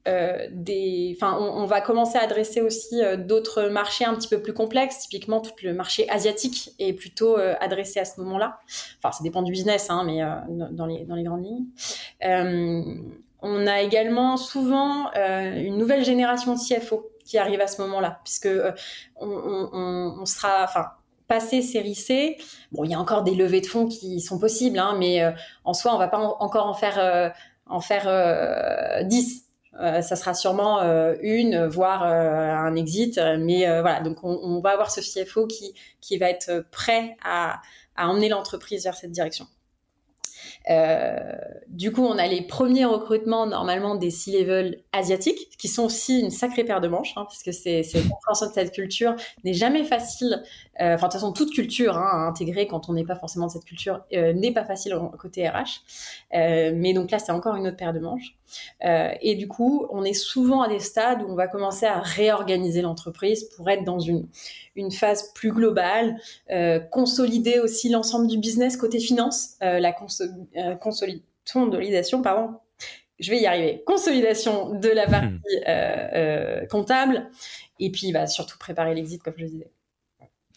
euh, on, va commencer à adresser aussi euh, d'autres marchés un petit peu plus complexes. Typiquement, tout le marché asiatique est plutôt euh, adressé à ce moment-là. Enfin, ça dépend du business, hein, mais dans les grandes lignes. on a également souvent une nouvelle génération de CFO qui arrive à ce moment-là, puisque on, sera, enfin, passé série bon, il y a encore des levées de fonds qui sont possibles, hein, mais en soi, on va pas encore en faire en faire 10. Ça sera sûrement une, voire un exit. Mais voilà, donc on, va avoir ce CFO qui, qui va être prêt à, à emmener l'entreprise vers cette direction. Euh, du coup, on a les premiers recrutements normalement des C-level asiatiques, qui sont aussi une sacrée paire de manches, hein, parce que c'est cette culture n'est jamais facile. Euh, enfin, de toute façon, toute culture hein, à intégrer quand on n'est pas forcément de cette culture euh, n'est pas facile côté RH. mais donc là, c'est encore une autre paire de manches. et du coup, on est souvent à des stades où on va commencer à réorganiser l'entreprise pour être dans une une phase plus globale, euh, consolider aussi l'ensemble du business côté finance, euh, la euh, consolidation, pardon, je vais y arriver, consolidation de la partie hmm. comptable, et puis bah, surtout préparer l'exit, comme je disais.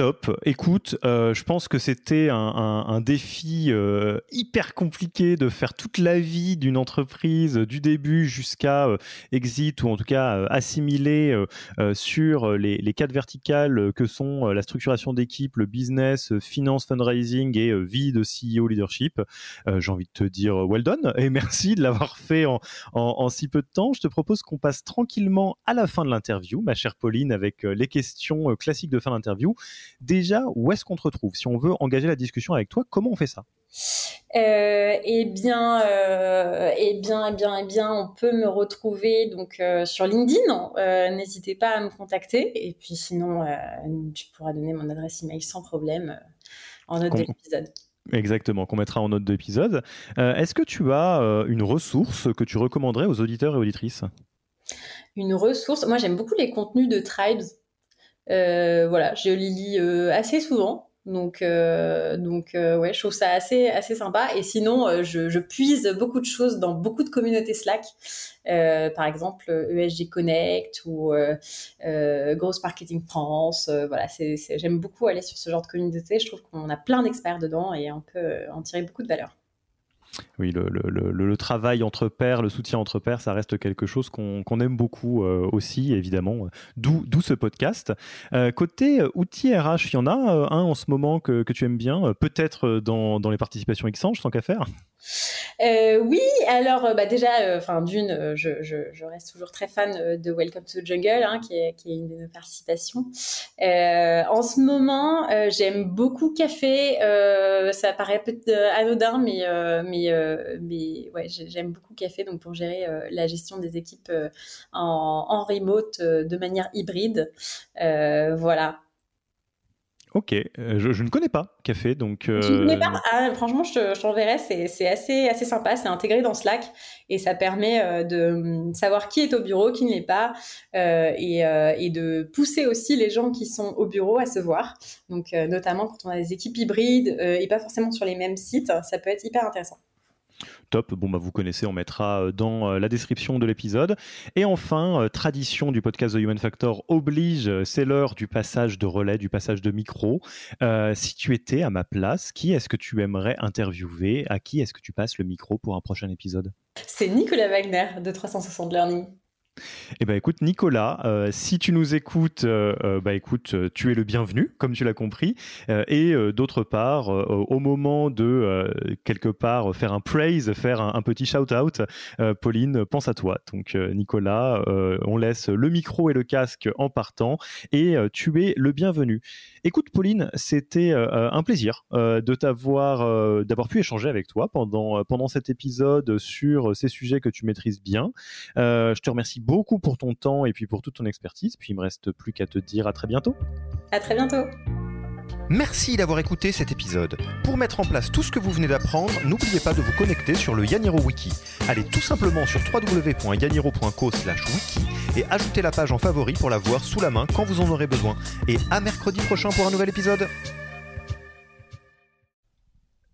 Top. Écoute, euh, je pense que c'était un, défi euh, hyper compliqué de faire toute la vie d'une entreprise, du début jusqu'à euh, exit, ou en tout cas assimiler sur les, quatre verticales que sont la structuration d'équipe, le business, finance, fundraising et vie de CEO leadership. J'ai envie de te dire well done et merci de l'avoir fait en, si peu de temps. Je te propose qu'on passe tranquillement à la fin de l'interview, ma chère Pauline, avec les questions classiques de fin d'interview. Déjà, où est-ce qu'on te retrouve Si on veut engager la discussion avec toi, comment on fait ça? Euh, eh bien, euh, eh bien, eh bien, eh bien, on peut me retrouver donc euh, sur LinkedIn. N'hésitez pas à me contacter. Et puis sinon, tu pourras donner mon adresse email sans problème en note de l'épisode. Exactement, qu'on mettra en note d'épisode. Est-ce que tu as une ressource que tu recommanderais aux auditeurs et auditrices? Une ressource? Moi, j'aime beaucoup les contenus de Tribes. Euh, voilà, je les lis euh, assez souvent. Donc, euh, donc ouais, je trouve ça assez, assez sympa. Et sinon, je, puise beaucoup de choses dans beaucoup de communautés Slack. par exemple, ESG Connect ou Gross Marketing France. voilà, j'aime beaucoup aller sur ce genre de communauté. Je trouve qu'on a plein d'experts dedans et on peut en tirer beaucoup de valeur. Oui, le, travail entre pairs, le soutien entre pairs, ça reste quelque chose qu'on aime beaucoup euh, aussi, évidemment, d'où ce podcast. Euh, côté euh, outils RH, il y en a un en ce moment que, tu aimes bien, peut-être dans, dans les participations Xange, tant qu'à faire? Euh, oui, alors euh, bah déjà, euh, enfin d'une, je, reste toujours très fan de Welcome to the Jungle, hein, qui, est, une de nos participations. en ce moment, j'aime beaucoup Café. ça paraît peut-être anodin, mais j'aime beaucoup Café. Donc pour gérer la gestion des équipes en, en, remote de manière hybride, voilà. Ok, euh, je, ne connais pas Café, donc. Euh... Je ne connais pas. Ah, franchement, je, t'enverrai. C'est assez, assez sympa. C'est intégré dans Slack et ça permet euh, de hum, savoir qui est au bureau, qui ne l'est pas, euh, et, et, de pousser aussi les gens qui sont au bureau à se voir. Donc, notamment quand on a des équipes hybrides et pas forcément sur les mêmes sites, ça peut être hyper intéressant. Top, bon bah vous connaissez, on mettra euh, dans euh, la description de l'épisode. Et enfin, euh, tradition du podcast The Human Factor oblige, c'est l'heure du passage de relais, du passage de micro. si tu étais à ma place, qui est-ce que tu aimerais interviewer? À qui est-ce que tu passes le micro pour un prochain épisode? C'est Nicolas Wagner de 360 Learning. Eh ben écoute Nicolas, euh, si tu nous écoutes, euh, euh, bah écoute, tu es le bienvenu, comme tu l'as compris. et d'autre part, au moment de quelque part faire un praise, faire un, petit shout out, Pauline pense à toi. Donc Nicolas, on laisse le micro et le casque en partant, et tu es le bienvenu. Écoute Pauline, c'était un plaisir de t'avoir, d'avoir pu échanger avec toi pendant pendant cet épisode sur ces sujets que tu maîtrises bien. je te remercie beaucoup pour ton temps et puis pour toute ton expertise. Puis il me reste plus qu'à te dire à très bientôt. À très bientôt. Merci d'avoir écouté cet épisode. Pour mettre en place tout ce que vous venez d'apprendre, n'oubliez pas de vous connecter sur le Yaniro Wiki. Allez tout simplement sur www.yaniro.co/wiki et ajoutez la page en favori pour la voir sous la main quand vous en aurez besoin. Et à mercredi prochain pour un nouvel épisode.